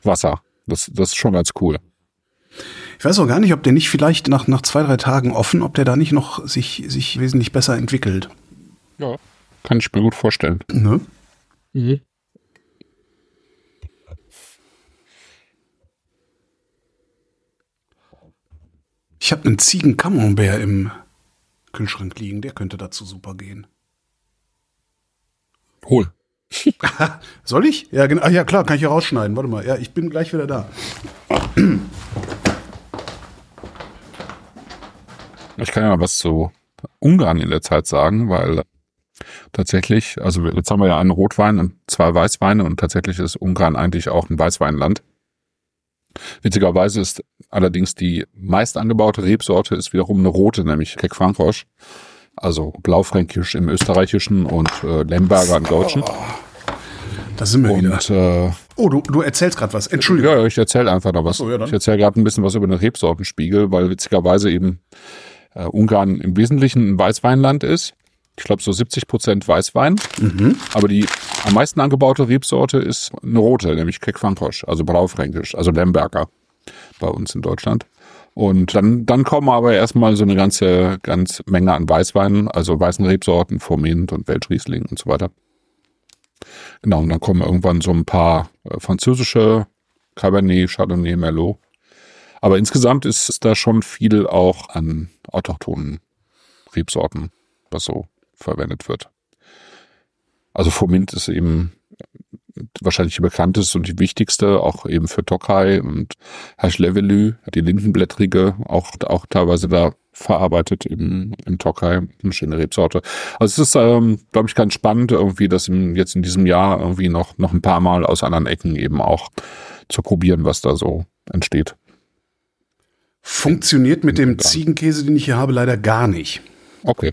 Wasser. Das, das ist schon ganz cool. Ich weiß auch gar nicht, ob der nicht vielleicht nach, nach zwei, drei Tagen offen, ob der da nicht noch sich, sich wesentlich besser entwickelt. Ja. Kann ich mir gut vorstellen. Ne? Mhm. Ich habe einen Ziegen Camembert im Kühlschrank liegen, der könnte dazu super gehen. Hol. Soll ich? Ja, genau. Ah, ja, klar, kann ich ja rausschneiden. Warte mal. Ja, ich bin gleich wieder da. Ich kann ja mal was zu Ungarn in der Zeit sagen, weil tatsächlich, also jetzt haben wir ja einen Rotwein und zwei Weißweine und tatsächlich ist Ungarn eigentlich auch ein Weißweinland. Witzigerweise ist allerdings die meist angebaute Rebsorte ist wiederum eine rote, nämlich Keck Frankrosch. Also Blaufränkisch im Österreichischen und äh, Lemberger im Deutschen. Da sind wir wieder. Und äh, Oh, du, du erzählst gerade was. Entschuldigung. ja, ich erzähle einfach noch was. So, ja, ich erzähle gerade ein bisschen was über den Rebsortenspiegel, weil witzigerweise eben äh, Ungarn im Wesentlichen ein Weißweinland ist. Ich glaube so 70 Prozent Weißwein. Mhm. Aber die am meisten angebaute Rebsorte ist eine rote, nämlich Keck Frankosch, also Blaufränkisch, also Lemberger bei uns in Deutschland. Und dann, dann kommen aber erstmal so eine ganze, ganz Menge an Weißweinen, also weißen Rebsorten, Formint und Weltriesling und so weiter. Genau, und dann kommen irgendwann so ein paar äh, französische Cabernet, Chardonnay, Merlot. Aber insgesamt ist da schon viel auch an autochthonen Rebsorten, was so verwendet wird. Also Formint ist eben wahrscheinlich die bekannteste und die wichtigste, auch eben für Tokai und Haschlevelü, die Lindenblättrige, auch, auch teilweise da verarbeitet im, im Tokai, eine schöne Rebsorte. Also es ist, ähm, glaube ich, ganz spannend irgendwie, das im, jetzt in diesem Jahr irgendwie noch, noch ein paar Mal aus anderen Ecken eben auch zu probieren, was da so entsteht. Funktioniert mit dem Ziegenkäse, den ich hier habe, leider gar nicht. Okay.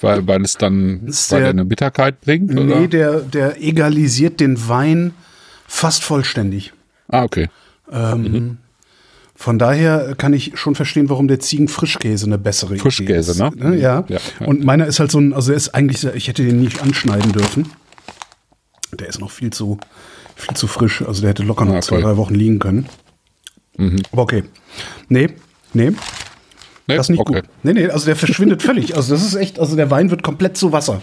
Weil, weil es dann Ist weil der- er eine Bitterkeit bringt? Oder? Nee, der, der egalisiert den Wein fast vollständig. ah, okay. Ähm, Von daher kann ich schon verstehen, warum der Ziegenfrischkäse eine bessere Frischkäse, ist. ne? Ja. Ja, ja. Und meiner ist halt so ein, also er ist eigentlich, ich hätte den nicht anschneiden dürfen. Der ist noch viel zu, viel zu frisch. Also der hätte locker noch Ah, zwei, drei Wochen liegen können. Aber okay. Nee, nee, Nee, das ist nicht okay. gut. Nee, nee, also der verschwindet völlig. Also das ist echt, also der Wein wird komplett zu Wasser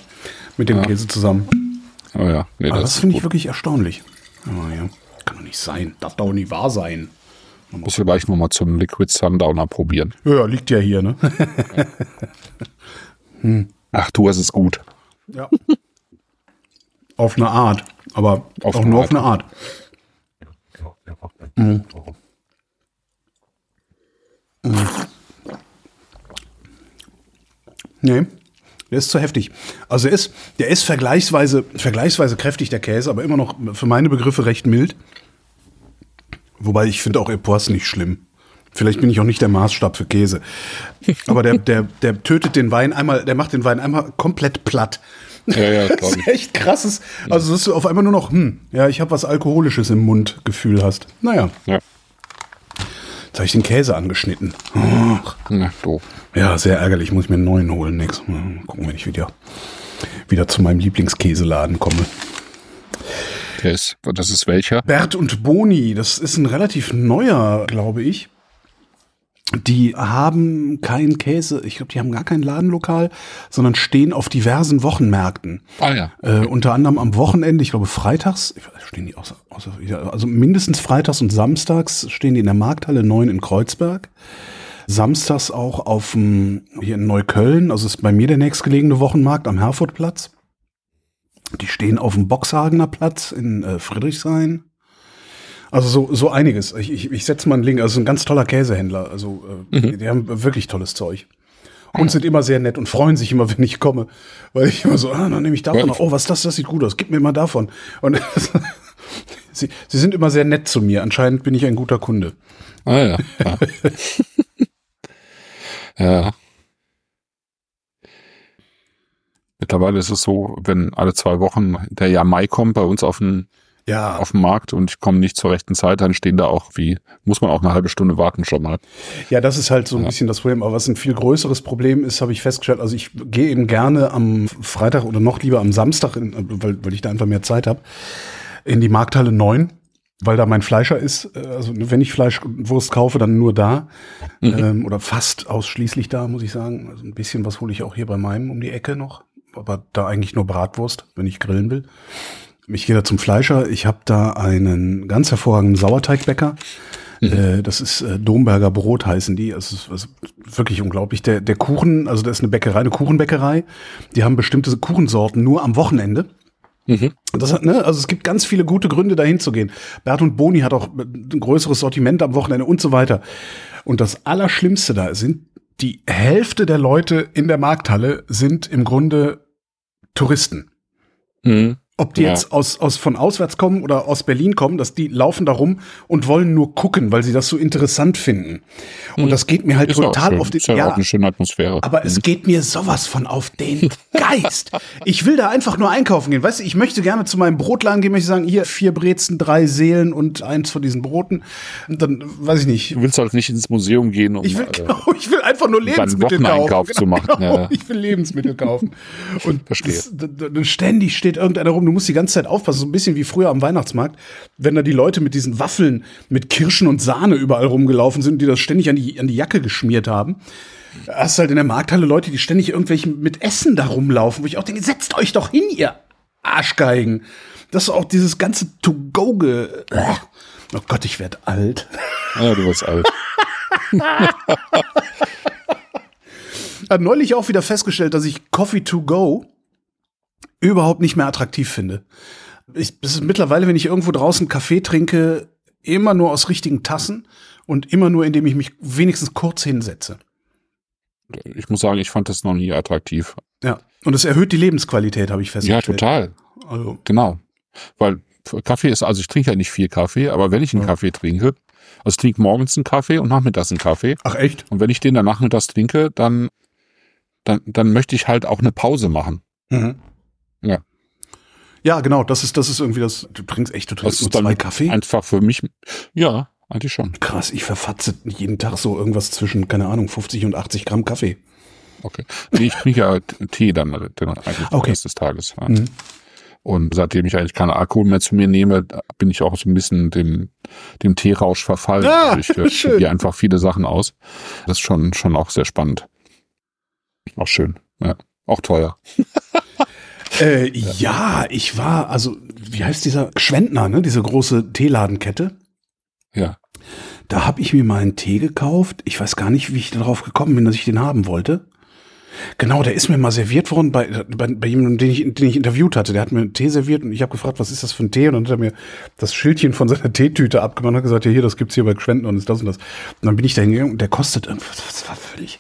mit dem Käse zusammen. Oh ja, nee, Aber das, das ist finde ich wirklich erstaunlich. Aber ja, kann doch nicht sein. Darf doch nicht wahr sein. Muss ich gleich nochmal zum Liquid Sundowner probieren. Ja, ja, liegt ja hier, ne? Ach, du hast es gut. Ja. auf eine Art. Aber Auf auch eine nur Art. auf eine Art. Mhm. Mhm. Nee, der ist zu heftig. Also der ist, der ist vergleichsweise, vergleichsweise kräftig, der Käse, aber immer noch für meine Begriffe recht mild. Wobei ich finde auch Epoisse nicht schlimm. Vielleicht bin ich auch nicht der Maßstab für Käse. Aber der, der, der tötet den Wein einmal, der macht den Wein einmal komplett platt. Ja, ja, Das ist echt krasses. Also, dass du auf einmal nur noch, hm, ja, ich habe was Alkoholisches im Mund Gefühl hast. Naja, Ja. Jetzt habe ich den Käse angeschnitten. Ach, Na, doof. ja, sehr ärgerlich. Muss ich mir einen neuen holen. Nix. Mal gucken, wenn ich wieder, wieder zu meinem Lieblingskäseladen komme. Der ist, das ist welcher? Bert und Boni, das ist ein relativ neuer, glaube ich. Die haben keinen Käse, ich glaube, die haben gar kein Ladenlokal, sondern stehen auf diversen Wochenmärkten. Ah ja. Äh, unter anderem am Wochenende, ich glaube freitags, stehen die außer, außer, also mindestens freitags und samstags stehen die in der Markthalle 9 in Kreuzberg. Samstags auch auf dem, hier in Neukölln, also ist bei mir der nächstgelegene Wochenmarkt am Herfordplatz. Die stehen auf dem Boxhagener Platz in äh, Friedrichshain. Also so, so einiges. Ich, ich, ich setze mal einen Link. Also ein ganz toller Käsehändler. Also äh, die, die haben wirklich tolles Zeug. Und sind immer sehr nett und freuen sich immer, wenn ich komme. Weil ich immer so, ah, dann nehme ich davon. Ja. Oh, was ist das? Das sieht gut aus. Gib mir mal davon. Und sie, sie sind immer sehr nett zu mir. Anscheinend bin ich ein guter Kunde. Ah ja. Ja. ja. Mittlerweile ist es so, wenn alle zwei Wochen der Jahr Mai kommt bei uns auf den, Ja, auf den Markt und ich komme nicht zur rechten Zeit, dann stehen da auch wie, muss man auch eine halbe Stunde warten schon mal. Ja, das ist halt so ein bisschen das Problem. Aber was ein viel größeres Problem ist, habe ich festgestellt. Also ich gehe eben gerne am Freitag oder noch lieber am Samstag, in, weil, weil ich da einfach mehr Zeit habe, in die Markthalle 9. weil da mein Fleischer ist. Also wenn ich Fleisch und Wurst kaufe, dann nur da. Ähm, oder fast ausschließlich da, muss ich sagen. Also ein bisschen was hole ich auch hier bei meinem um die Ecke noch. Aber da eigentlich nur Bratwurst, wenn ich grillen will. Ich gehe da zum Fleischer. Ich habe da einen ganz hervorragenden Sauerteigbäcker. Äh, Das ist äh, Domberger Brot heißen die. Es ist also wirklich unglaublich. Der, der Kuchen, also da ist eine Bäckerei, eine Kuchenbäckerei. Die haben bestimmte Kuchensorten nur am Wochenende. Das hat, ne, also es gibt ganz viele gute Gründe, dahin zu gehen. Bert und Boni hat auch ein größeres Sortiment am Wochenende und so weiter. Und das Allerschlimmste da sind, die Hälfte der Leute in der Markthalle sind im Grunde Touristen. Mhm. Ob die Ja. jetzt aus, aus von auswärts kommen oder aus Berlin kommen, dass die laufen da rum und wollen nur gucken, weil sie das so interessant finden. Und das geht mir halt Ist ja total auf den Ist ja, auch eine schöne Atmosphäre. aber es geht mir sowas von auf den Geist. Ich will da einfach nur einkaufen gehen. Weißt du, ich möchte gerne zu meinem Brotladen gehen, möchte sagen, hier vier Brezen, drei Seelen und eins von diesen Broten. Und dann weiß ich nicht. du willst halt nicht ins Museum gehen, um Ich will, äh, genau, ich will einfach nur Lebensmittel kaufen. zu machen, Genau, ja. Ich will Lebensmittel kaufen. Und Verstehe. das- d- d- ständig steht irgendeiner rum. Du musst die ganze Zeit aufpassen. So ein bisschen wie früher am Weihnachtsmarkt, wenn da die Leute mit diesen Waffeln mit Kirschen und Sahne überall rumgelaufen sind die das ständig an die, an die Jacke geschmiert haben. Da hast du halt in der Markthalle Leute, die ständig irgendwelchen mit Essen da rumlaufen, wo ich auch denke, setzt euch doch hin, ihr Arschgeigen. Das ist auch dieses ganze To-Go-Ge... Oh Gott, ich werd alt. ja, du wirst alt. hat neulich auch wieder festgestellt, dass ich Coffee to go überhaupt nicht mehr attraktiv finde. Ich, das ist mittlerweile, wenn ich irgendwo draußen Kaffee trinke, immer nur aus richtigen Tassen und immer nur, indem ich mich wenigstens kurz hinsetze. Ich muss sagen, ich fand das noch nie attraktiv. Ja. Und es erhöht die Lebensqualität, habe ich Ja, festgestellt. total. Also, Genau. Weil Kaffee ist, also ich trinke ja nicht viel Kaffee, aber wenn ich einen Ja. Kaffee trinke, also ich trinke morgens einen Kaffee und nachmittags einen Kaffee. ach echt? Und wenn ich den dann nachmittags trinke, dann, dann, dann möchte ich halt auch eine Pause machen. Mhm. Ja. Ja, genau, das ist, das ist irgendwie das, du trinkst echt, du Das trinkst nur ist dann zwei Kaffee? einfach für mich, ja, eigentlich schon. Krass, ich verfatze jeden Tag so irgendwas zwischen, keine Ahnung, 50 und 80 Gramm Kaffee. Okay. Nee, ich trinke ja Tee dann, dann eigentlich Okay. Rest des Tages. Ja. Mhm. Und seitdem ich eigentlich keinen Alkohol mehr zu mir nehme, bin ich auch so ein bisschen dem, dem Teerausch verfallen. Ah, also ich äh, probiere einfach viele Sachen aus. Das ist schon, schon auch sehr spannend. Auch schön. Ja. Auch teuer. Äh, ja, ich war, also, wie heißt dieser Schwendner, ne? Diese große Teeladenkette. Ja. Da habe ich mir mal einen Tee gekauft. Ich weiß gar nicht, wie ich darauf gekommen bin, dass ich den haben wollte. Genau, der ist mir mal serviert worden bei, bei, bei jemandem, den ich, den ich interviewt hatte. Der hat mir einen Tee serviert und ich habe gefragt, was ist das für ein Tee? Und dann hat er mir das Schildchen von seiner Teetüte abgemacht und hat gesagt, ja, hier, das gibt's hier bei Schwendner und ist das und das. Und dann bin ich da hingegangen und der kostet irgendwas, das war völlig,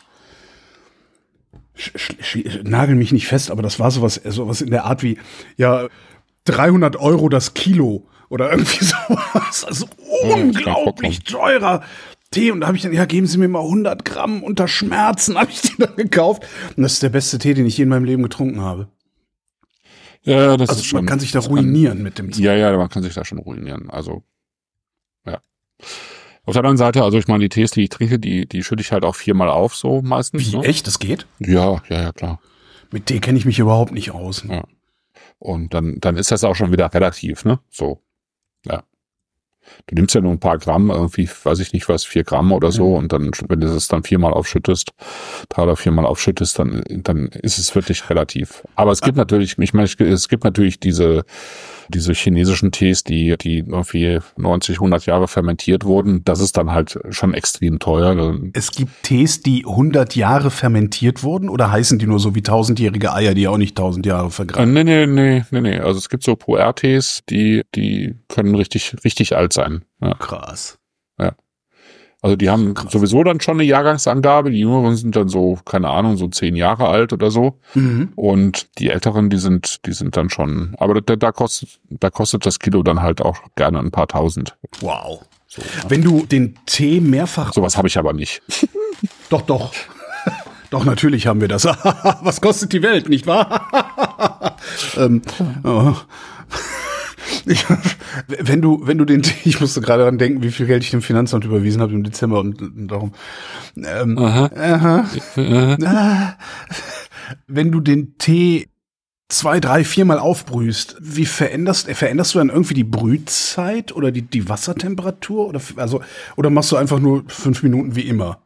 nagel mich nicht fest, aber das war sowas, sowas in der Art wie, ja, 300 Euro das Kilo oder irgendwie sowas. Also Ja, unglaublich teurer Tee. Und da habe ich dann, ja, geben Sie mir mal 100 Gramm unter Schmerzen, habe ich den dann gekauft. Und das ist der beste Tee, den ich je in meinem Leben getrunken habe. Ja, das Also ist schon. man kann sich da das kann- ruinieren mit dem Ja, ja, man kann sich da schon ruinieren. Also, ja. Auf der anderen Seite, also ich meine, die Tees, die ich trinke, die, die schütte ich halt auch viermal auf, so meistens. Wie, ne? echt? Das geht? Ja, ja, ja, klar. Mit Tee kenne ich mich überhaupt nicht aus. Ja. Und dann, dann ist das auch schon wieder relativ, ne? So. Ja. Du nimmst ja nur ein paar Gramm, irgendwie, weiß ich nicht was, vier Gramm oder so, Mhm. und dann, wenn du das dann viermal aufschüttest, drei oder viermal aufschüttest, dann, dann ist es wirklich relativ. Aber es gibt natürlich, ich meine, es gibt natürlich diese, diese chinesischen Tees, die, die irgendwie 90, 100 Jahre fermentiert wurden. Das ist dann halt schon extrem teuer. Es gibt Tees, die 100 Jahre fermentiert wurden oder heißen die nur so wie tausendjährige Eier, die auch nicht tausend Jahre Äh, vergraben? nee, nee, nee, nee, nee. Also es gibt so Puer-Tees, die, die können richtig, richtig alt sein. Ja. Krass. Also die haben Krass. sowieso dann schon eine Jahrgangsangabe. Die Jüngeren sind dann so, keine Ahnung, so zehn Jahre alt oder so. Mhm. Und die Älteren, die sind, die sind dann schon, aber da, da kostet, da kostet das Kilo dann halt auch gerne ein paar tausend. Wow. Wenn du den Tee mehrfach Sowas habe ich aber nicht. Doch, doch. Doch, natürlich haben wir das. Was kostet die Welt, nicht wahr? ähm, oh. Ich, wenn du, wenn du den, ich musste gerade dran denken, wie viel Geld ich dem Finanzamt überwiesen habe im Dezember und, und darum. Ähm, Aha. aha. Äh, Ah. wenn du den Tee zwei, drei, viermal aufbrühst, wie veränderst, veränderst du dann irgendwie die Brühzeit oder die, die Wassertemperatur? Oder, also, oder machst du einfach nur fünf Minuten wie immer?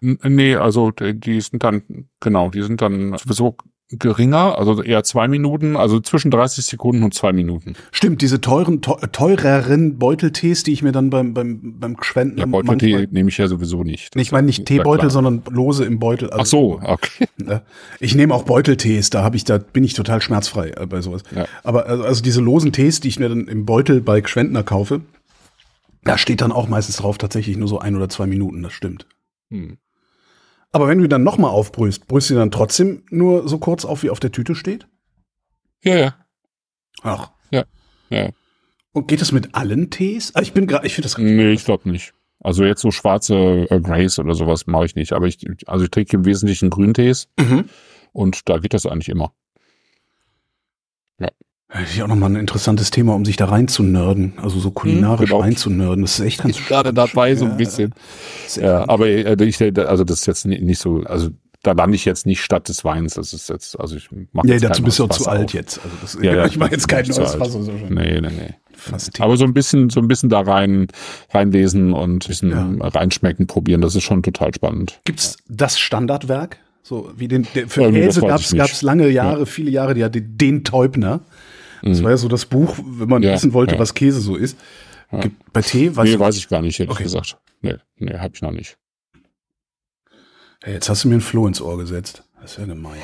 Nee, also die sind dann, genau, die sind dann sowieso geringer, also eher zwei Minuten, also zwischen 30 Sekunden und zwei Minuten. Stimmt, diese teuren, teu- teureren Beuteltees, die ich mir dann beim, beim, beim Schwenden Ja, Beuteltee nehme ich ja sowieso nicht. Nee, ich meine nicht Teebeutel, sondern lose im Beutel. Also, Ach so, okay. Ne? Ich nehme auch Beuteltees, da habe ich, da bin ich total schmerzfrei äh, bei sowas. Ja. Aber also, also diese losen Tees, die ich mir dann im Beutel bei Gschwendner kaufe, da steht dann auch meistens drauf tatsächlich nur so ein oder zwei Minuten, das stimmt. Hm. Aber wenn du dann nochmal aufbrühst, brühst du dann trotzdem nur so kurz auf, wie auf der Tüte steht? Ja, ja, Ach. ja. Und geht das mit allen Tees? Ah, ich bin gerade, ich finde das Nee, ich glaube nicht. Also jetzt so schwarze äh, Grace oder sowas mache ich nicht. Aber ich, also ich trinke im Wesentlichen Grüntees Mhm. und da geht das eigentlich immer. Hätte ich auch nochmal ein interessantes Thema, um sich da rein zu nerden. Also so kulinarisch genau. rein zu nerden. Das ist echt ganz Gerade dabei so ein Ja, bisschen. ist Ja, aber äh, ich, also das ist jetzt ni- nicht so, also da lande ich jetzt nicht statt des Weins. Das ist jetzt, also ich mache Ja, jetzt dazu bist du auch zu Fass alt auf. jetzt. Also das, Ja, ja, ich mache jetzt kein neues. Fass. Schon Nee, nee, nee. fast Aber so ein bisschen, so ein bisschen da rein, reinlesen und ein bisschen Ja. reinschmecken, probieren, das ist schon total spannend. Gibt's das Standardwerk? So wie den der, für Ja, nee, das Käse nicht. gab's lange Jahre, viele Jahre, ja, den, den Teubner. Das war ja so das Buch, wenn man Mhm. Ja, wissen wollte, ja. was Käse so ist. Gibt, bei Tee, weiß nee, ich, weiß ich gar nicht, ehrlich Okay. gesagt. Nee, nee, hab ich noch nicht. Hey, jetzt hast du mir ein Floh ins Ohr gesetzt. Das ist ja gemein.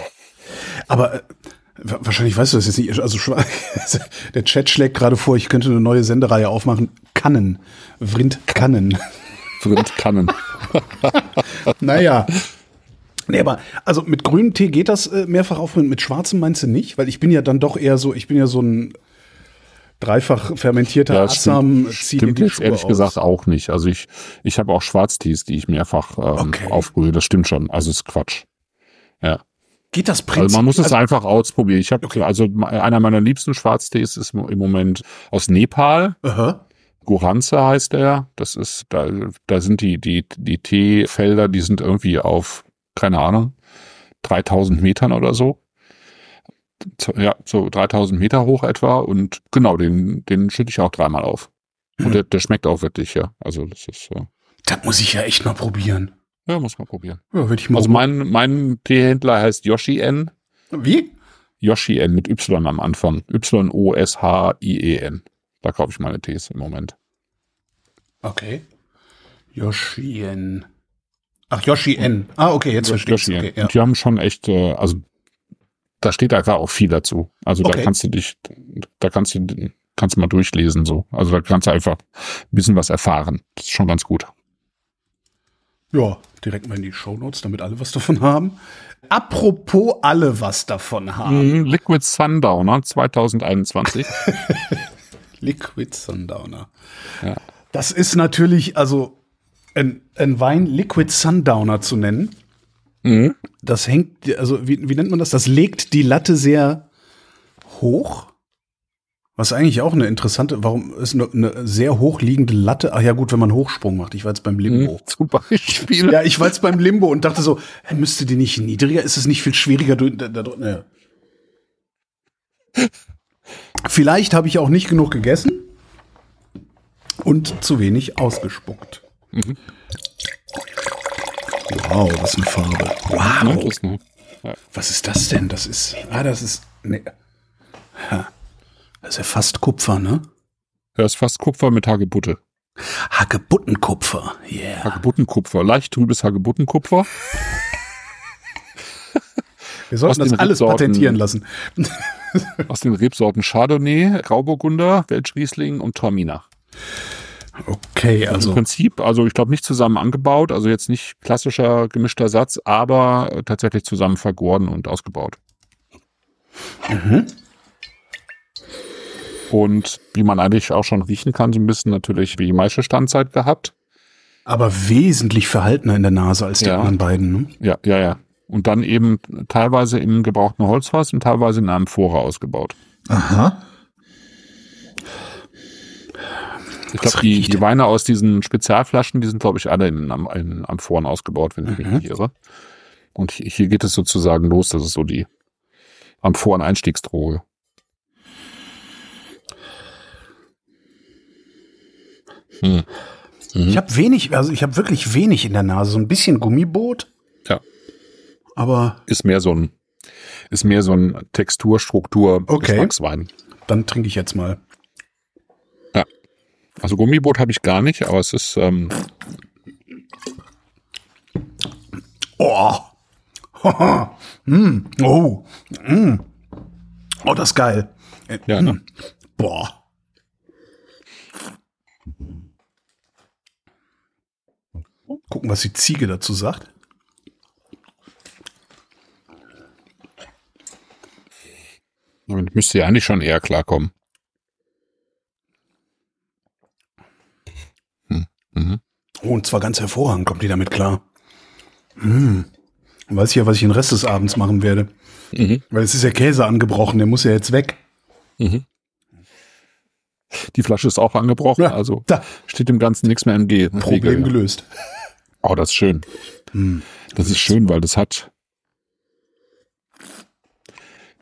Aber äh, wa- wahrscheinlich weißt du das jetzt nicht. Also der Chat schlägt gerade vor, ich könnte eine neue Sendereihe aufmachen. Kannen. Vrind Kannen. Vrind Kannen. Naja. Nee, aber also mit grünem Tee geht das äh, mehrfach aufbrühen. Mit schwarzem meinst du nicht? Weil ich bin ja dann doch eher so, ich bin ja so ein dreifach fermentierter Ja, Assam, stimmt, stimmt jetzt Schuhe ehrlich aus. gesagt auch nicht. Also ich, ich habe auch Schwarztees, die ich mehrfach ähm, Okay. aufbrühe. Das stimmt schon. Also ist Quatsch. Ja. Geht das Prinzip? Also man muss es also, einfach ausprobieren. Ich habe Okay. also einer meiner liebsten Schwarztees ist im Moment aus Nepal. Aha. Goranze heißt er. Das ist, da, da sind die, die, die Teefelder, die sind irgendwie auf, keine Ahnung, 3000 Metern oder so. So, Ja, so 3000 Meter hoch etwa. Und genau, den, den schütte ich auch dreimal auf. Und Hm. der, der schmeckt auch wirklich, ja. Also das ist, äh, Das muss ich ja echt mal probieren. ja, muss man probieren. Ja, würde ich mal. Also mein, mein Teehändler heißt Yoshi N. Wie? Yoshi N mit Y am Anfang. Y-O-S-H-I-E-N. Da kaufe ich meine Tees im Moment. Okay. Yoshien. Ach, Yoshi N. Ah, okay, jetzt verstehe ich. Yoshi N. Okay, ja. Und die haben schon echt, äh, also da steht einfach auch viel dazu. Also Okay. da kannst du dich, da kannst du, kannst du mal durchlesen so. Also da kannst du einfach ein bisschen was erfahren. Das ist schon ganz gut. ja, direkt mal in die Shownotes, damit alle was davon haben. Apropos alle was davon haben. Mhm, Liquid Sundowner 2021. Liquid Sundowner. Ja. Das ist natürlich, also ein, ein Wein Liquid Sundowner zu nennen, mhm. das hängt, also wie, wie nennt man das? Das legt die Latte sehr hoch. Was eigentlich auch eine interessante, warum ist eine, eine sehr hoch liegende Latte? Ach ja, gut, wenn man Hochsprung macht. Ich war jetzt beim Limbo. Mhm. Zum Beispiel. Ja, ich war jetzt beim Limbo und dachte so, hä, müsste die nicht niedriger? Ist es nicht viel schwieriger? Da, da, ne. Vielleicht habe ich auch nicht genug gegessen und zu wenig ausgespuckt. Mhm. Wow, was eine Farbe. Wow. ne? Was ist das denn? Das ist, ah, das ist, ne. Ha. Das ist ja fast Kupfer, ne? Das ist fast Kupfer mit Hagebutte. Hagebuttenkupfer. Yeah. Hagebuttenkupfer. Leicht trübes Hagebuttenkupfer. Wir sollten das alles Rebsorten- patentieren lassen. Aus den Rebsorten Chardonnay, Grauburgunder, Welschriesling und Traminer. Okay, Also also Im Prinzip, also ich glaube nicht zusammen angebaut, also jetzt nicht klassischer gemischter Satz, aber tatsächlich zusammen vergoren und ausgebaut. Mhm. Und wie man eigentlich auch schon riechen kann, so ein bisschen natürlich wie Maische Standzeit gehabt. aber wesentlich verhaltener in der Nase als die Ja. anderen beiden. Ne? Ja, ja, ja. Und dann eben teilweise im gebrauchten Holzfass und teilweise in einem Amphora ausgebaut. Aha. Ich glaube, die, die Weine aus diesen Spezialflaschen, die sind, glaube ich, alle in, Am- in Amphoren ausgebaut, wenn ich mich Mhm. nicht irre. Und hier geht es sozusagen los, das ist so die, Amphor- und Einstiegsdroge. Hm. Ich habe wenig, also ich habe wirklich wenig in der Nase. So ein bisschen Gummiboot, Ja, aber ist mehr so ein, ist mehr so ein Textur, Struktur, Okay. Geschmackswein. dann trinke ich jetzt mal. Also Gummiboot habe ich gar nicht, aber es ist, ähm, Oh. mm. Oh. Mm. Oh, das ist geil. Ja, ne? Boah. Gucken, was die Ziege dazu sagt. damit müsste ja eigentlich schon eher klarkommen. Mhm. Oh, und zwar ganz hervorragend kommt die damit klar. Mm. Weiß ich ja, was ich den Rest des Abends machen werde. Mhm. Weil es ist ja Käse angebrochen, der muss ja jetzt weg. Mhm. Die Flasche ist auch angebrochen, Ja, also da. steht dem Ganzen nichts mehr im G. Problem Wege. gelöst. Oh, das ist schön. Hm. Das ist schön, weil das hat,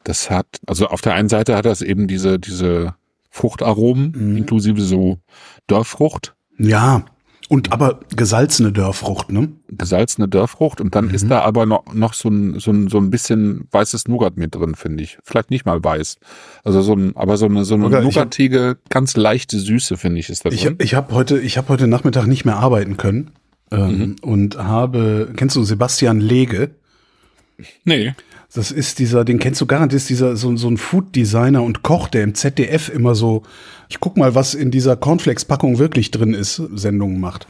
das hat, also auf der einen Seite hat das eben diese, diese Fruchtaromen, Mhm. inklusive so Dörrfrucht, Ja, und aber gesalzene Dörrfrucht, ne? gesalzene Dörrfrucht und dann Mhm. ist da aber noch, noch so ein, so ein, so ein bisschen weißes Nougat mit drin, finde ich. Vielleicht nicht mal weiß. Also so ein, aber so eine, so eine Nougat, ich hab- nougatige, ganz leichte Süße, finde ich, ist da Ich, drin. ich habe heute, ich hab heute Nachmittag nicht mehr arbeiten können ähm, Mhm. und habe, kennst du Sebastian Lege? nee. Das ist dieser, den kennst du garantiert, ist dieser so, so ein Food-Designer und Koch, der im ZDF immer so, ich guck mal, was in dieser Cornflakes-Packung wirklich drin ist, Sendungen macht.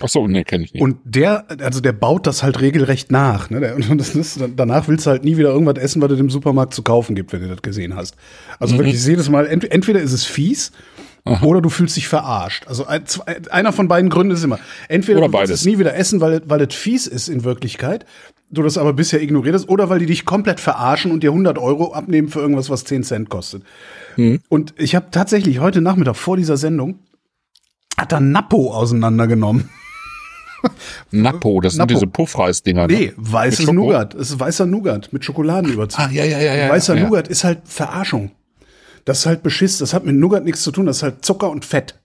Ach so, nee, kenne ich nicht. Und der, also der baut das halt regelrecht nach. Ne? Und das ist, danach willst du halt nie wieder irgendwas essen, was es im Supermarkt zu kaufen gibt, wenn du das gesehen hast. Also wirklich jedes Mal, ent, entweder ist es fies oder du fühlst dich verarscht. Also ein, einer von beiden Gründen ist immer. Entweder Oder du willst es nie wieder essen, weil, weil es fies ist in Wirklichkeit, du das aber bisher ignorierst, oder weil die dich komplett verarschen und dir 100 Euro abnehmen für irgendwas, was 10 Cent kostet. Und ich habe tatsächlich heute Nachmittag vor dieser Sendung hat er Nappo auseinandergenommen. Napo, das sind Napo. diese Puffreis-Dinger. Nee, ne? weißes Mit Schoko? Nougat. Es ist weißer Nougat mit Schokoladenüberzug. Ah, ja, ja, ja, ja. Weißer ja. Nougat ist halt Verarschung. Das ist halt Beschiss. Das hat mit Nougat nichts zu tun. Das ist halt Zucker und Fett.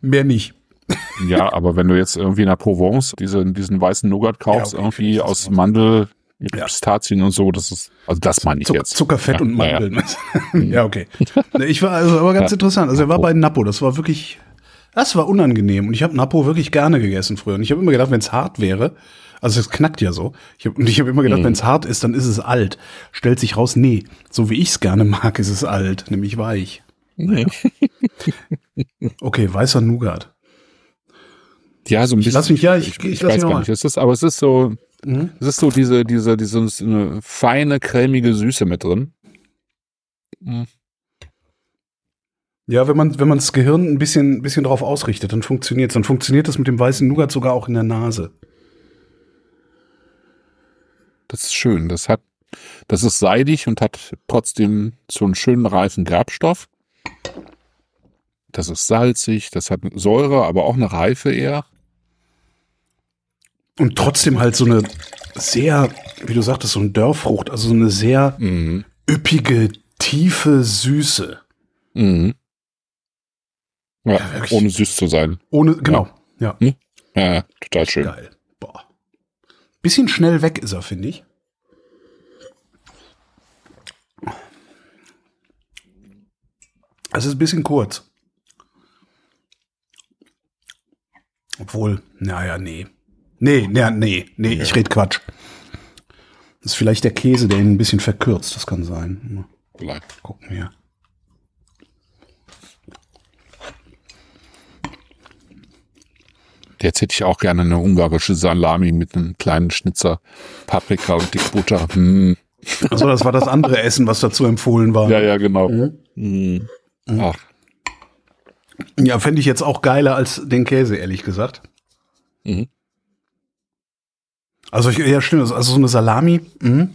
Mehr nicht. Ja, aber wenn du jetzt irgendwie in der Provence diesen, diesen weißen Nougat kaufst, Ja, okay, irgendwie aus. Mandel Ja. Pistazien und so, das ist, also das meine ich Zucker, jetzt. Zucker, Fett Ja, und. Mandeln. ja, okay. Nee, Ich war also aber ganz Ja. interessant. Also er war bei Napo. Das war wirklich, das war unangenehm. Und ich habe Napo wirklich gerne gegessen früher. Und ich habe immer gedacht, wenn es hart wäre, also es knackt ja so. Ich hab, und ich habe immer Mhm. gedacht, wenn es hart ist, dann ist es alt. Stellt sich raus, nee, so wie ich es gerne mag, ist es alt, nämlich weich. Nee. Okay, weißer Nougat. Ja, so ein bisschen. lass mich- ja, ich- ich lass mich weiß gar nicht. Es ist, aber es ist so, Mhm. es ist so diese, diese, diese, eine feine, cremige Süße mit drin. Mhm. Ja, wenn man, wenn man das Gehirn ein bisschen, ein bisschen drauf ausrichtet, dann funktioniert es. Dann funktioniert das mit dem weißen Nougat sogar auch in der Nase. Das ist schön. Das hat, das ist seidig und hat trotzdem so einen schönen reifen Gerbstoff. Das ist salzig, das hat Säure, aber auch eine Reife eher. Und trotzdem halt so eine sehr, wie du sagtest, so eine Dörrfrucht, also so eine sehr Mhm. üppige, tiefe Süße. Mhm. Ja, wirklich. ohne süß zu sein. Ohne, genau. Ja, Ja, total schön. geil. Boah. Bisschen schnell weg ist er, finde ich. Es ist ein bisschen kurz. Obwohl, naja, nee. Nee, nee, nee, nee, ich red Quatsch. Das ist vielleicht der Käse, der ihn ein bisschen verkürzt, das kann sein. Vielleicht. Gucken wir. Jetzt hätte ich auch gerne eine ungarische Salami mit einem kleinen Schnitzer Paprika und Dickbutter. Hm. Also das war das andere Essen, was dazu empfohlen war. Ja, ja, genau. Mhm. Ach, Ja, fände ich jetzt auch geiler als den Käse, ehrlich gesagt. Mhm. Also ich, ja, stimmt. Also so eine Salami mhm,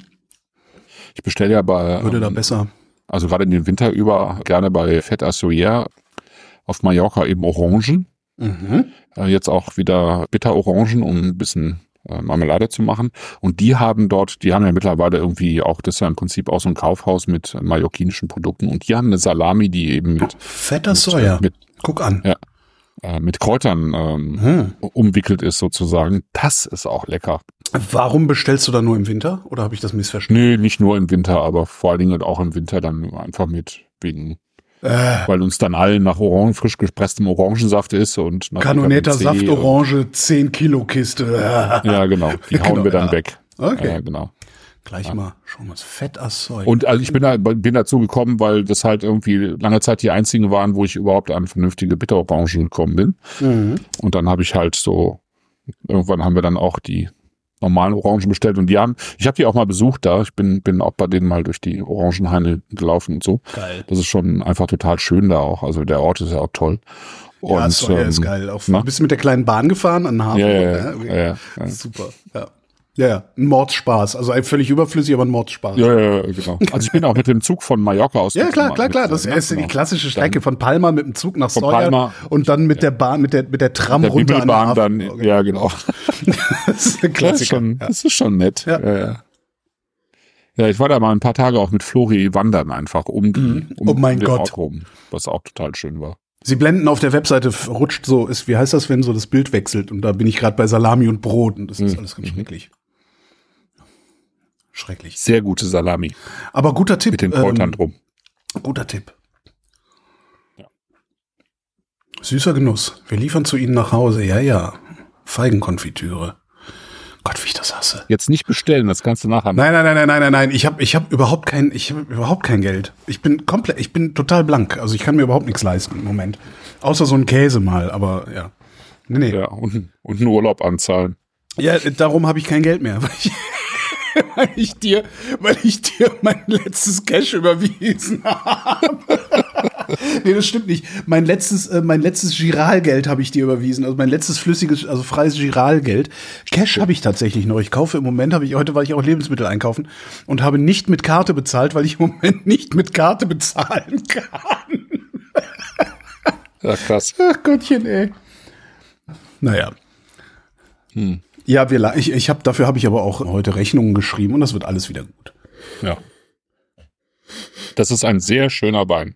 ich bestelle ja bei, würde da ähm, besser. also gerade in den Winter über gerne bei Fett Assoyer auf Mallorca eben Orangen. Mhm. Äh, jetzt auch wieder Bitterorangen, um ein bisschen äh, Marmelade zu machen. Und die haben dort, die haben ja mittlerweile irgendwie auch, das ist ja im Prinzip auch so ein Kaufhaus mit mallorquinischen Produkten. Und die haben eine Salami, die eben mit, Fetter Soja. mit, Guck an. Ja. Äh, mit Kräutern ähm, Hm. umwickelt ist sozusagen. Das ist auch lecker. Warum bestellst du da nur im Winter? Oder habe ich das missverstanden? Nee, nicht nur im Winter, aber vor allen Dingen auch im Winter dann einfach mit wegen, Äh, weil uns dann allen nach Orangen, frisch gepresstem Orangensaft ist und nach Kanonetta Saft Orange, 10 Kilo Kiste. Ja, genau. Die hauen genau, wir dann ja. weg. Okay. Ja, genau. Gleich mal, schon mal fett Zeug. Und also ich bin, da, bin dazu gekommen, weil das halt irgendwie lange Zeit die einzigen waren, wo ich überhaupt an vernünftige Bitterorange gekommen bin. Mhm. Und dann habe ich halt so, irgendwann haben wir dann auch die normalen Orangen bestellt und die haben, ich habe die auch mal besucht da, ich bin, bin auch bei denen mal durch die Orangenhaine gelaufen und so. Geil. Das ist schon einfach total schön da auch. Also der Ort ist ja auch toll. Und, ja, ist ähm, geil. Auch, na? bist du mit der kleinen Bahn gefahren an Hafen? Ja, ja, ja, ja, ja, ja. Super, ja. Ja, ja, ein Mordspaß. Also ein völlig überflüssig, aber ein Mordspaß. Ja, ja, ja, genau. Also ich bin auch mit dem Zug von Mallorca aus. Ja, klar, klar, klar. mit- Das ja, ist die genau. klassische Strecke von Palma mit dem Zug nach Palma. und dann mit der Bahn, mit der, mit der Tram Der runter an Hafen. dann, Okay. ja, genau. Das ist ein Das ist Klassiker. schon, Ja. das ist schon nett. Ja. Ja. Ja, ja, ich war da mal ein paar Tage auch mit Flori wandern einfach um, die, um, Oh mein den Gott. Ort rum, was auch total schön war. Sie blenden auf der Webseite, rutscht so, ist, wie heißt das, wenn so das Bild wechselt? Und da bin ich gerade bei Salami und Brot und das ist Mhm. alles ganz schrecklich. Schrecklich. Sehr gute Salami Aber guter Tipp. mit den Kräutern ähm, drum. Guter Tipp. Ja. Süßer Genuss. Wir liefern zu Ihnen nach Hause. Ja, ja. Feigenkonfitüre. Gott, wie ich das hasse. Jetzt nicht bestellen, das kannst du nachher. Nein, nein, nein, nein, nein, nein, nein. Ich habe ich hab überhaupt kein, ich habe überhaupt kein Geld. Ich bin komplett, ich bin total blank. Also ich kann mir überhaupt nichts leisten im Moment. Außer so ein Käse mal, aber ja. Nee, nee. Ja, und, und einen Urlaub anzahlen. Ja, darum habe ich kein Geld mehr. Weil ich, weil dir, weil ich dir mein letztes Cash überwiesen habe. nee, das stimmt nicht. Mein letztes, äh, mein letztes Giralgeld habe ich dir überwiesen. Also mein letztes flüssiges, also freies Giralgeld. Cash habe ich tatsächlich noch. Ich kaufe im Moment, habe ich, heute war ich auch Lebensmittel einkaufen und habe nicht mit Karte bezahlt, weil ich im Moment nicht mit Karte bezahlen kann. Ja, krass. Ach Gottchen, ey. Naja. Hm. Ja, wir, ich, ich habe dafür habe ich aber auch heute Rechnungen geschrieben und das wird alles wieder gut. Ja. Das ist ein sehr schöner Wein.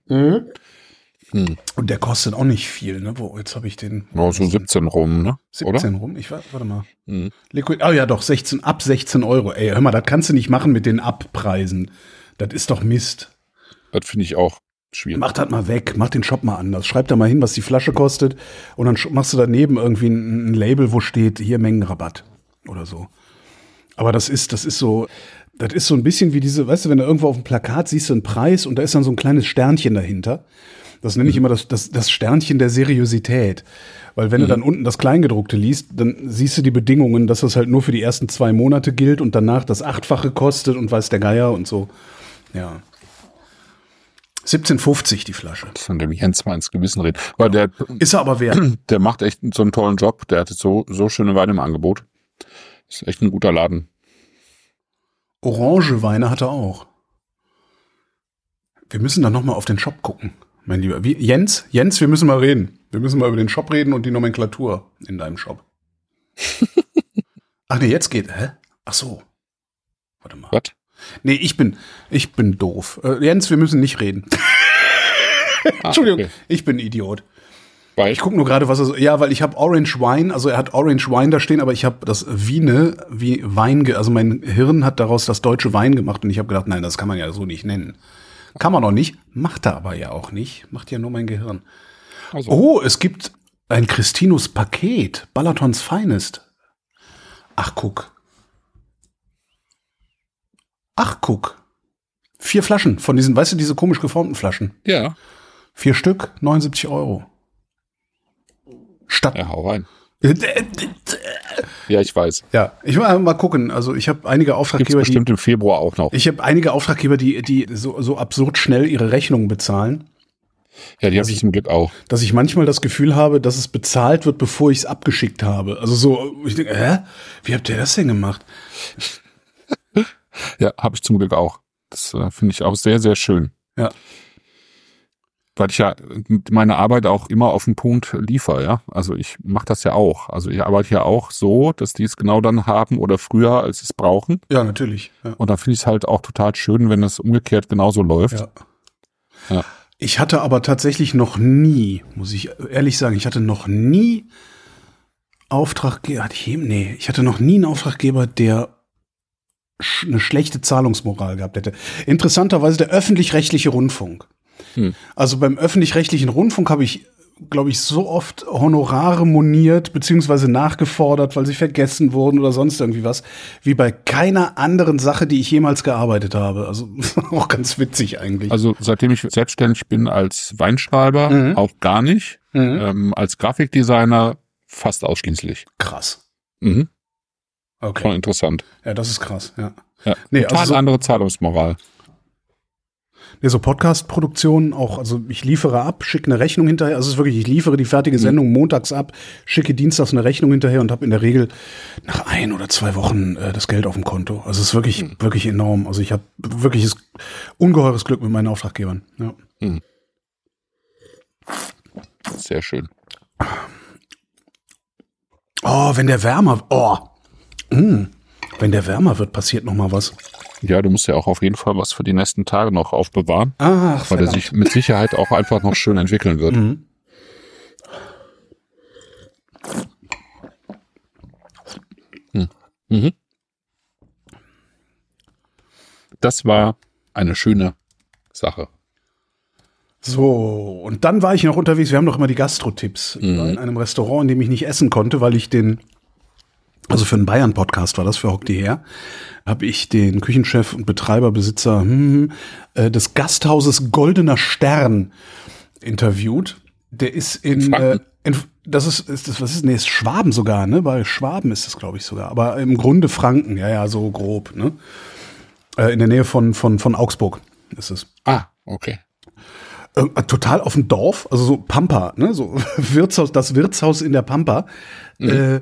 Und der kostet auch nicht viel, ne? Wo, jetzt habe ich den Ja, so 17 rum, ne? 17 Oder? rum. Ich wa- warte mal. Mhm. Liquid, oh ja, doch, 16, ab 16 Euro. Ey, hör mal, das kannst du nicht machen mit den Abpreisen. Das ist doch Mist. Das finde ich auch schwierig. Mach das mal weg, mach den Shop mal anders. Schreib da mal hin, was die Flasche kostet. Und dann machst du daneben irgendwie ein, ein Label, wo steht, hier Mengenrabatt oder so. Aber das ist, das ist so, das ist so ein bisschen wie diese, weißt du, wenn du irgendwo auf dem Plakat siehst du einen Preis und da ist dann so ein kleines Sternchen dahinter. Das nenne ich immer das, das, das Sternchen der Seriosität. Weil wenn du dann unten das Kleingedruckte liest, dann siehst du die Bedingungen, dass das halt nur für die ersten zwei Monate gilt und danach das Achtfache kostet und weiß der Geier und so. Ja. 17,50 die Flasche. Von dem Jens mal ins Gewissen reden. Weil der, Ist er aber wert. der macht echt so einen tollen Job. Der hatte so, so schöne Weine im Angebot. Ist echt ein guter Laden. Orange Weine hat er auch. Wir müssen dann noch mal auf den Shop gucken, mein Lieber. Wie, Jens, Jens, wir müssen mal reden. Wir müssen mal über den Shop reden und die Nomenklatur in deinem Shop. Ach nee, jetzt geht. Hä? Ach so. Warte mal. Was? Nee, ich bin, ich bin doof. Äh, Jens, wir müssen nicht reden. Entschuldigung, Ah, okay. ich bin Idiot. Weil Ich gucke nur gerade, was er so. Ja, weil ich habe Orange Wine, also er hat Orange Wine da stehen, aber ich habe das Wiene wie Wein, also mein Hirn hat daraus das deutsche Wein gemacht und ich habe gedacht, nein, das kann man ja so nicht nennen. Kann man auch nicht, macht er aber ja auch nicht, macht ja nur mein Gehirn. also, Oh, es gibt ein Christinus Paket, Balatons Finest. Ach, guck. Ach, guck. Vier Flaschen von diesen, weißt du, diese komisch geformten Flaschen. ja, Vier Stück, 79 Euro. Statt ja, hau rein. Ja, ich weiß. Ja, ich will mal gucken. Also ich habe einige Gibt's Auftraggeber, die, bestimmt im Februar auch noch. ich habe einige Auftraggeber, die, die so, so absurd schnell ihre Rechnungen bezahlen, Ja, die habe ich zum Glück auch. dass ich manchmal das Gefühl habe, dass es bezahlt wird, bevor ich es abgeschickt habe. Also so, ich denke, hä? Wie habt ihr das denn gemacht? Ja, habe ich zum Glück auch. Das äh, finde ich auch sehr, sehr schön. Ja. weil ich ja meine Arbeit auch immer auf den Punkt liefere, ja. Also ich mache das ja auch. Also ich arbeite ja auch so, dass die es genau dann haben oder früher, als sie es brauchen. Ja, natürlich. Ja. Und da finde ich es halt auch total schön, wenn es umgekehrt genauso läuft. Ja. Ja. Ich hatte aber tatsächlich noch nie, muss ich ehrlich sagen, ich hatte noch nie Auftraggeber? Nee, ich hatte noch nie einen Auftraggeber, der eine schlechte Zahlungsmoral gehabt hätte. Interessanterweise der öffentlich-rechtliche Rundfunk. Hm. Also beim öffentlich-rechtlichen Rundfunk habe ich, glaube ich, so oft Honorare moniert beziehungsweise nachgefordert, weil sie vergessen wurden oder sonst irgendwie was, wie bei keiner anderen Sache, die ich jemals gearbeitet habe. Also auch ganz witzig eigentlich. Also seitdem ich selbstständig bin als Weinschreiber, Mhm. auch gar nicht. Mhm. Ähm, als Grafikdesigner fast ausschließlich. krass. Mhm. Okay. Schon interessant. Ja, das ist krass, ja. Ja. Nee, Total also so- andere Zahlungsmoral. Nee, so Podcast-Produktionen auch, also ich liefere ab, schicke eine Rechnung hinterher, also es ist wirklich, ich liefere die Mhm. fertige Sendung montags ab, schicke dienstags eine Rechnung hinterher und habe in der Regel nach ein oder zwei Wochen äh, das Geld auf dem Konto. Also es ist wirklich, Mhm. wirklich enorm. Also ich habe wirkliches ungeheures Glück mit meinen Auftraggebern. Ja. Sehr schön. Oh, wenn der wärmer, oh, mm, wenn der wärmer wird, passiert noch mal was. Ja, du musst ja auch auf jeden Fall was für die nächsten Tage noch aufbewahren, Ach, weil verdammt. sich mit Sicherheit auch einfach noch schön entwickeln wird. Mhm. Mhm. Das war eine schöne Sache. So, und dann war ich noch unterwegs. Wir haben doch immer die Gastro-Tipps. War in einem Restaurant, in dem ich nicht essen konnte, weil ich den, also für einen Bayern-Podcast war das, für Hock die her, habe ich den Küchenchef und Betreiber, Besitzer hm, äh, des Gasthauses Goldener Stern interviewt. Der ist in, äh, in das ist, ist das, was ist, nee, ist Schwaben sogar, ne? Bei Schwaben ist das, glaube ich, sogar. Aber im Grunde Franken, ja, ja, so grob, ne? Äh, in der Nähe von, von, von Augsburg ist es. Ah, okay. Äh, total auf dem Dorf, also so Pampa, ne, so Wirtshaus, das Wirtshaus in der Pampa. Äh,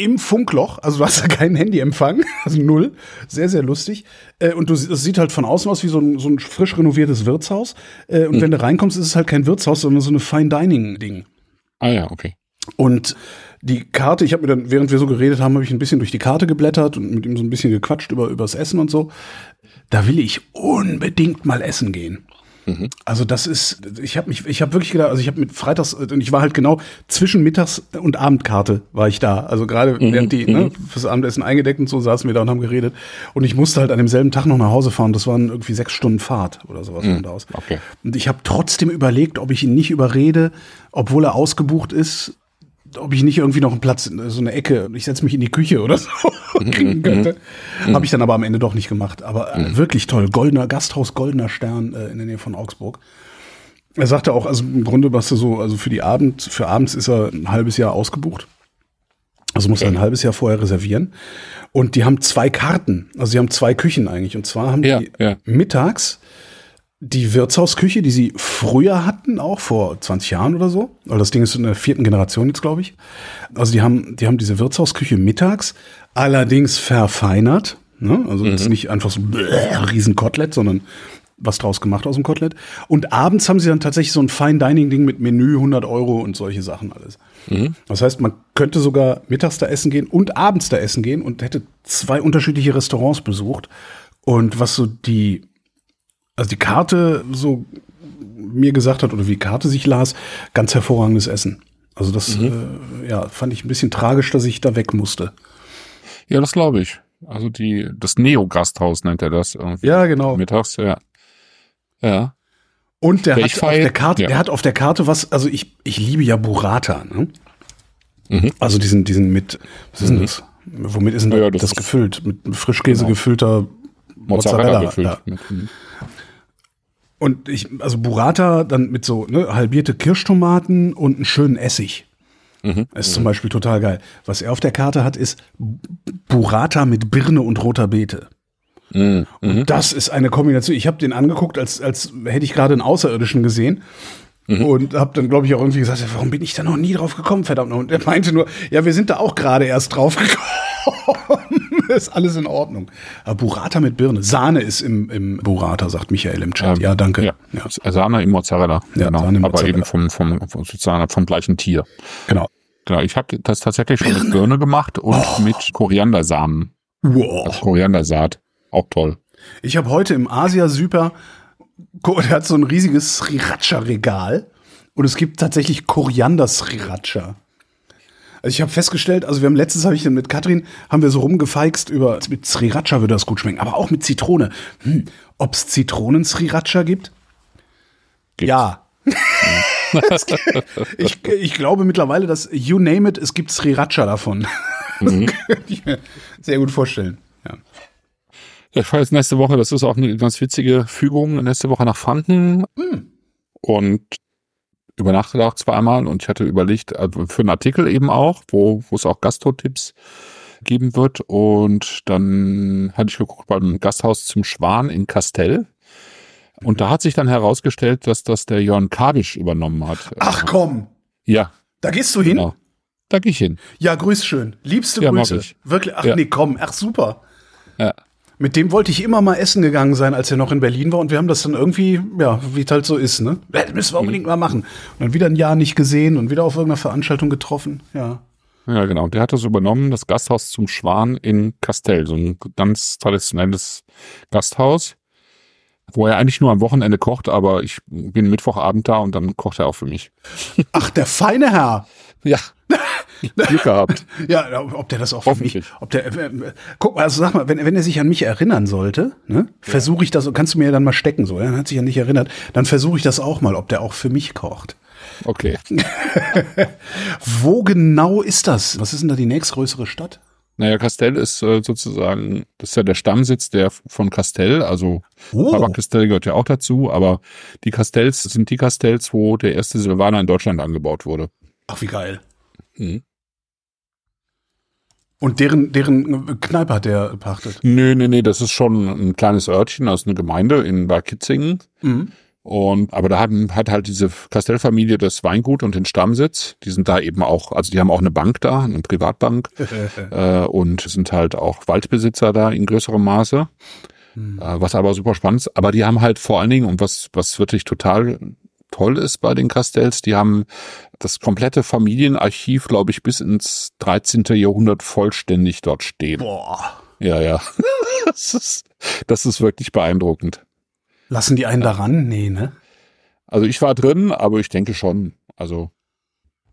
Im Funkloch, also du hast da keinen Handyempfang, also null, sehr, sehr lustig. Äh, und du, es sieht halt von außen aus wie so ein, so ein frisch renoviertes Wirtshaus. Äh, und wenn du reinkommst, ist es halt kein Wirtshaus, sondern so eine Fine-Dining-Ding. Ah ja, okay. Und die Karte, ich habe mir dann, während wir so geredet haben, habe ich ein bisschen durch die Karte geblättert und mit ihm so ein bisschen gequatscht über übers Essen und so. Da will ich unbedingt mal essen gehen. Also das ist, ich habe mich, ich habe wirklich gedacht, also ich habe mit Freitags und ich war halt genau zwischen Mittags- und Abendkarte war ich da. Also gerade während die ne, fürs Abendessen eingedeckt und so saßen wir da und haben geredet. Und ich musste halt an demselben Tag noch nach Hause fahren. Das waren irgendwie sechs Stunden Fahrt oder sowas von da aus. Okay. Und ich habe trotzdem überlegt, ob ich ihn nicht überrede, obwohl er ausgebucht ist, ob ich nicht irgendwie noch einen Platz, in so eine Ecke, ich setze mich in die Küche oder so kriegen könnte. Habe ich dann aber am Ende doch nicht gemacht. Aber äh, wirklich toll. Goldener Gasthaus, goldener Stern äh, in der Nähe von Augsburg. Er sagte auch, also im Grunde, was du so, also für die Abend, für abends ist er ein halbes Jahr ausgebucht. Also muss er ein halbes Jahr vorher reservieren. Und die haben zwei Karten. Also sie haben zwei Küchen eigentlich. Und zwar haben Ja, die ja. mittags die Wirtshausküche, die sie früher hatten, auch vor 20 Jahren oder so. Weil das Ding ist in der vierten Generation jetzt, glaube ich. Also die haben, die haben diese Wirtshausküche mittags, allerdings verfeinert. Ne? Also jetzt nicht einfach so bläh, riesen Kotelett, sondern was draus gemacht aus dem Kotelett. Und abends haben sie dann tatsächlich so ein Fine-Dining-Ding mit Menü, 100 Euro und solche Sachen alles. Das heißt, man könnte sogar mittags da essen gehen und abends da essen gehen und hätte zwei unterschiedliche Restaurants besucht. Und was so die, also die Karte so mir gesagt hat oder wie die Karte sich las, ganz hervorragendes Essen. Also das, äh, ja, fand ich ein bisschen tragisch, dass ich da weg musste. Ja, das glaube ich. Also die, das Neo-Gasthaus nennt er das irgendwie. Ja, genau. Mittags, ja. Ja. Und der hat auf der Karte, ja. der hat auf der Karte was, also ich, ich liebe ja Burrata, ne? Mhm. Also diesen, diesen mit, was ist denn das? Womit ist denn Ja, das, das gefüllt? Mit Frischkäse Genau. gefüllter Mozzarella, gefüllt. Ja. Mit, mhm. Und ich, also Burrata dann mit so ne, halbierte Kirschtomaten und einen schönen Essig. Mhm. Das ist zum Beispiel total geil. Was er auf der Karte hat, ist Burrata mit Birne und roter Beete. Mhm. Mhm. Das ist eine Kombination. Ich habe den angeguckt, als, als hätte ich gerade einen Außerirdischen gesehen. Mhm. Und habe dann, glaube ich, auch irgendwie gesagt, warum bin ich da noch nie drauf gekommen, verdammt noch. Und er meinte nur, ja, wir sind da auch gerade erst drauf gekommen. ist alles in Ordnung. Aber Burrata mit Birne. Sahne ist im, im Burrata, sagt Michael im Chat. Ähm, ja, danke. Ja. Sahne im Mozzarella. Ja, genau. Sahne im Aber Mozzarella. eben vom, vom, vom, sozusagen vom gleichen Tier. Genau. Genau. Ich habe das tatsächlich schon mit Birne gemacht und Oh. mit Koriandersamen. Wow. Also Koriandersaat. Auch toll. Ich habe heute im Asia Super, der hat so ein riesiges Sriracha-Regal und es gibt tatsächlich Koriander-Sriracha. Also ich habe festgestellt, also wir haben letztens habe ich mit Katrin haben wir so rumgefeixt über mit Sriracha würde das gut schmecken, aber auch mit Zitrone. Hm, Ob es Zitronen-Sriracha gibt? Gibt's. Ja. Ich, ich glaube mittlerweile, dass you name it, es gibt Sriracha davon. Das könnte ich mir sehr gut vorstellen. Ja. Ja, ich fahre jetzt nächste Woche, das ist auch eine ganz witzige Fügung, nächste Woche nach Franken und übernachtet auch zweimal und ich hatte überlegt, also für einen Artikel eben auch, wo, wo es auch Gastro-Tipps geben wird und dann hatte ich geguckt beim Gasthaus zum Schwan in Kastell und da hat sich dann herausgestellt, dass das der Jörn Kabisch übernommen hat. Ach komm, Ja, da gehst du hin? genau. Da gehe ich hin. Ja, grüß schön. Liebste Ja, Grüße. ich. Wirklich, ach Ja. nee, komm, ach super. Ja. Mit dem wollte ich immer mal essen gegangen sein, als er noch in Berlin war. Und wir haben das dann irgendwie, ja, wie es halt so ist, ne? Das müssen wir unbedingt mal machen. Und dann wieder ein Jahr nicht gesehen und wieder auf irgendeiner Veranstaltung getroffen. Ja. Ja, genau. Der hat das übernommen, das Gasthaus zum Schwan in Kastell, so ein ganz traditionelles Gasthaus, wo er eigentlich nur am Wochenende kocht, aber ich bin Mittwochabend da und dann kocht er auch für mich. Ach, der feine Herr. Ja. Glück gehabt. Ja, ob der das auch für mich, ob der, äh, äh, guck mal, also sag mal, wenn, wenn er sich an mich erinnern sollte, ne, versuche ich das, kannst du mir ja dann mal stecken, so, er hat sich an dich erinnert, dann versuche ich das auch mal, ob der auch für mich kocht. Okay. Wo genau ist das? Was ist denn da die nächstgrößere Stadt? Naja, Kastell ist äh, sozusagen, das ist ja der Stammsitz der von Kastell, also Oh. Tabak-Kastell gehört ja auch dazu, aber die Kastells sind die Kastells, wo der erste Silvaner in Deutschland angebaut wurde. Ach, wie geil. Mhm. Und deren, deren Kneipe hat der pachtet. Nee, nee, nee, das ist schon ein kleines Örtchen, also eine Gemeinde in Bad Kitzingen. Mhm. Und aber da haben, hat halt diese Kastellfamilie das Weingut und den Stammsitz. Die sind da eben auch, also die haben auch eine Bank da, eine Privatbank äh, und sind halt auch Waldbesitzer da in größerem Maße. Äh, was aber super spannend ist. Aber die haben halt vor allen Dingen, und was, was wirklich total toll ist bei den Castells, die haben das komplette Familienarchiv, glaube ich, bis ins 13. Jahrhundert vollständig dort stehen. Boah. Ja, ja. das, ist, das ist wirklich beeindruckend. Lassen die einen daran? Nee, ne? Also ich war drin, aber ich denke schon. Also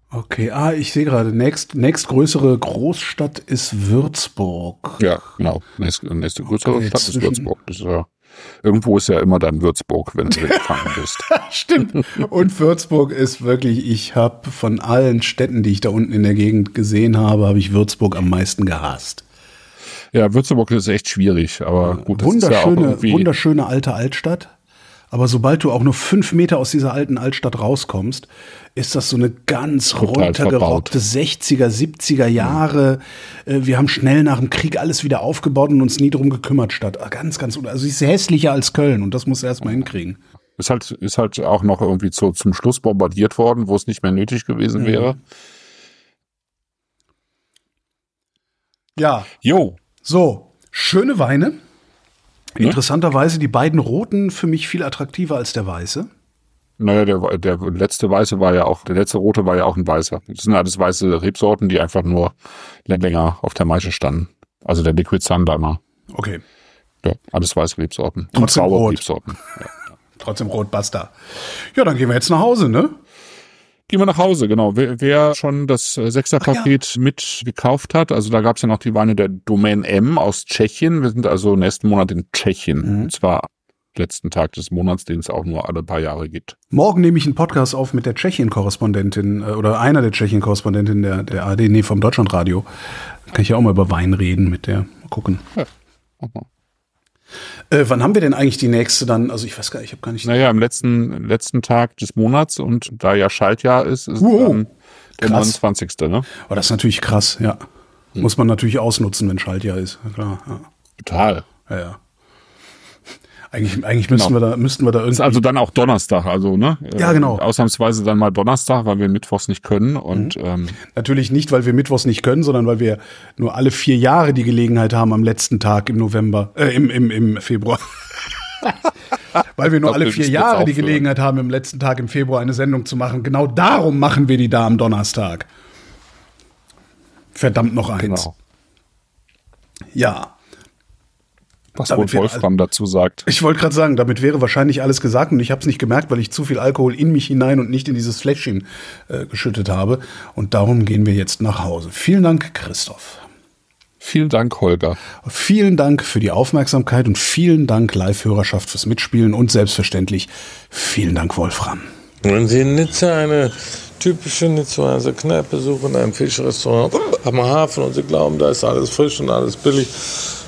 Okay, ah, ich sehe gerade, nächst, nächstgrößere Großstadt ist Würzburg. ja, genau. Nächste, nächste größere Okay, Stadt ist Würzburg. Das ist ja, irgendwo ist ja immer dann Würzburg, wenn du gefangen bist. Stimmt. Und Würzburg ist wirklich, ich habe von allen Städten, die ich da unten in der Gegend gesehen habe, habe ich Würzburg am meisten gehasst. Ja, Würzburg ist echt schwierig, aber gut, das ist ja auch Wunderschöne, irgendwie. wunderschöne alte Altstadt. Aber sobald du auch nur fünf Meter aus dieser alten Altstadt rauskommst, ist das so eine ganz Total runtergerockte 60er, 70er Jahre. Äh, Wir haben schnell nach dem Krieg alles wieder aufgebaut und uns nie drum gekümmert Stadt. Ah, Ganz, ganz, also sie ist hässlicher als Köln und das muss er erstmal hinkriegen. Ist halt, ist halt auch noch irgendwie zu, zum Schluss bombardiert worden, wo es nicht mehr nötig gewesen wäre. Ja, Jo. so, schöne Weine. Ne? Interessanterweise die beiden roten für mich viel attraktiver als der weiße. Naja, der, der letzte weiße war ja auch, der letzte rote war ja auch ein weißer. Das sind alles weiße Rebsorten, die einfach nur länger auf der Maische standen. Also der Liquid Sundowner. Okay, Ja, alles weiße Rebsorten. Trotzdem rot. Rebsorten. trotzdem rot basta. Ja, dann gehen wir jetzt nach Hause, ne? Gehen wir nach Hause, genau. Wer, wer schon das äh, Sechserpaket mit gekauft hat, also da gab es ja noch die Weine der Domain M aus Tschechien. Wir sind also nächsten Monat in Tschechien. Mhm. Und zwar letzten Tag des Monats, den es auch nur alle paar Jahre gibt. Morgen nehme ich einen Podcast auf mit der Tschechien-Korrespondentin äh, oder einer der Tschechien-Korrespondentin der, der ARD, nee, vom Deutschlandradio. Kann ich ja auch mal über Wein reden mit der. Mal gucken. Äh, wann haben wir denn eigentlich die nächste dann? Also ich weiß gar nicht, ich habe gar nicht. Naja, im letzten, letzten Tag des Monats und da ja Schaltjahr ist, ist Wow. dann der Krass. 29. Ne? Aber das ist natürlich krass, ja. Muss man natürlich ausnutzen, wenn Schaltjahr ist. Klar, ja. Total. ja, ja. Eigentlich, eigentlich müssten Genau. wir da, müssten wir da Ist irgendwie. also dann auch Donnerstag, also ne? Ja, genau. Ausnahmsweise dann mal Donnerstag, weil wir mittwochs nicht können und Mhm. ähm, Natürlich nicht, weil wir Mittwochs nicht können, sondern weil wir nur alle vier Jahre die Gelegenheit haben, am letzten Tag im November, äh, im, im, im Februar. weil wir nur alle vier Jahre die. Gelegenheit haben, im letzten Tag im Februar eine Sendung zu machen. Genau darum machen wir die da am Donnerstag. Verdammt noch eins. genau. Ja. Was Damit wohl Wolfram dazu sagt. Ich wollte gerade sagen, damit wäre wahrscheinlich alles gesagt und ich habe es nicht gemerkt, weil ich zu viel Alkohol in mich hinein und nicht in dieses Fläschchen äh, geschüttet habe. Und darum gehen wir jetzt nach Hause. Vielen Dank, Christoph. Vielen Dank, Holger. Vielen Dank für die Aufmerksamkeit und vielen Dank, Live-Hörerschaft, fürs Mitspielen und selbstverständlich vielen Dank, Wolfram. Wenn Sie in Nizza eine typische Nizzaer Kneipe suchen, ein Fischrestaurant am Hafen und Sie glauben, da ist alles frisch und alles billig,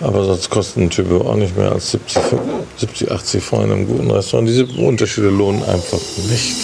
Aber sonst kostet ein Typo auch nicht mehr als 70, 70 80 Franc in einem guten Restaurant. Diese Unterschiede lohnen einfach nicht.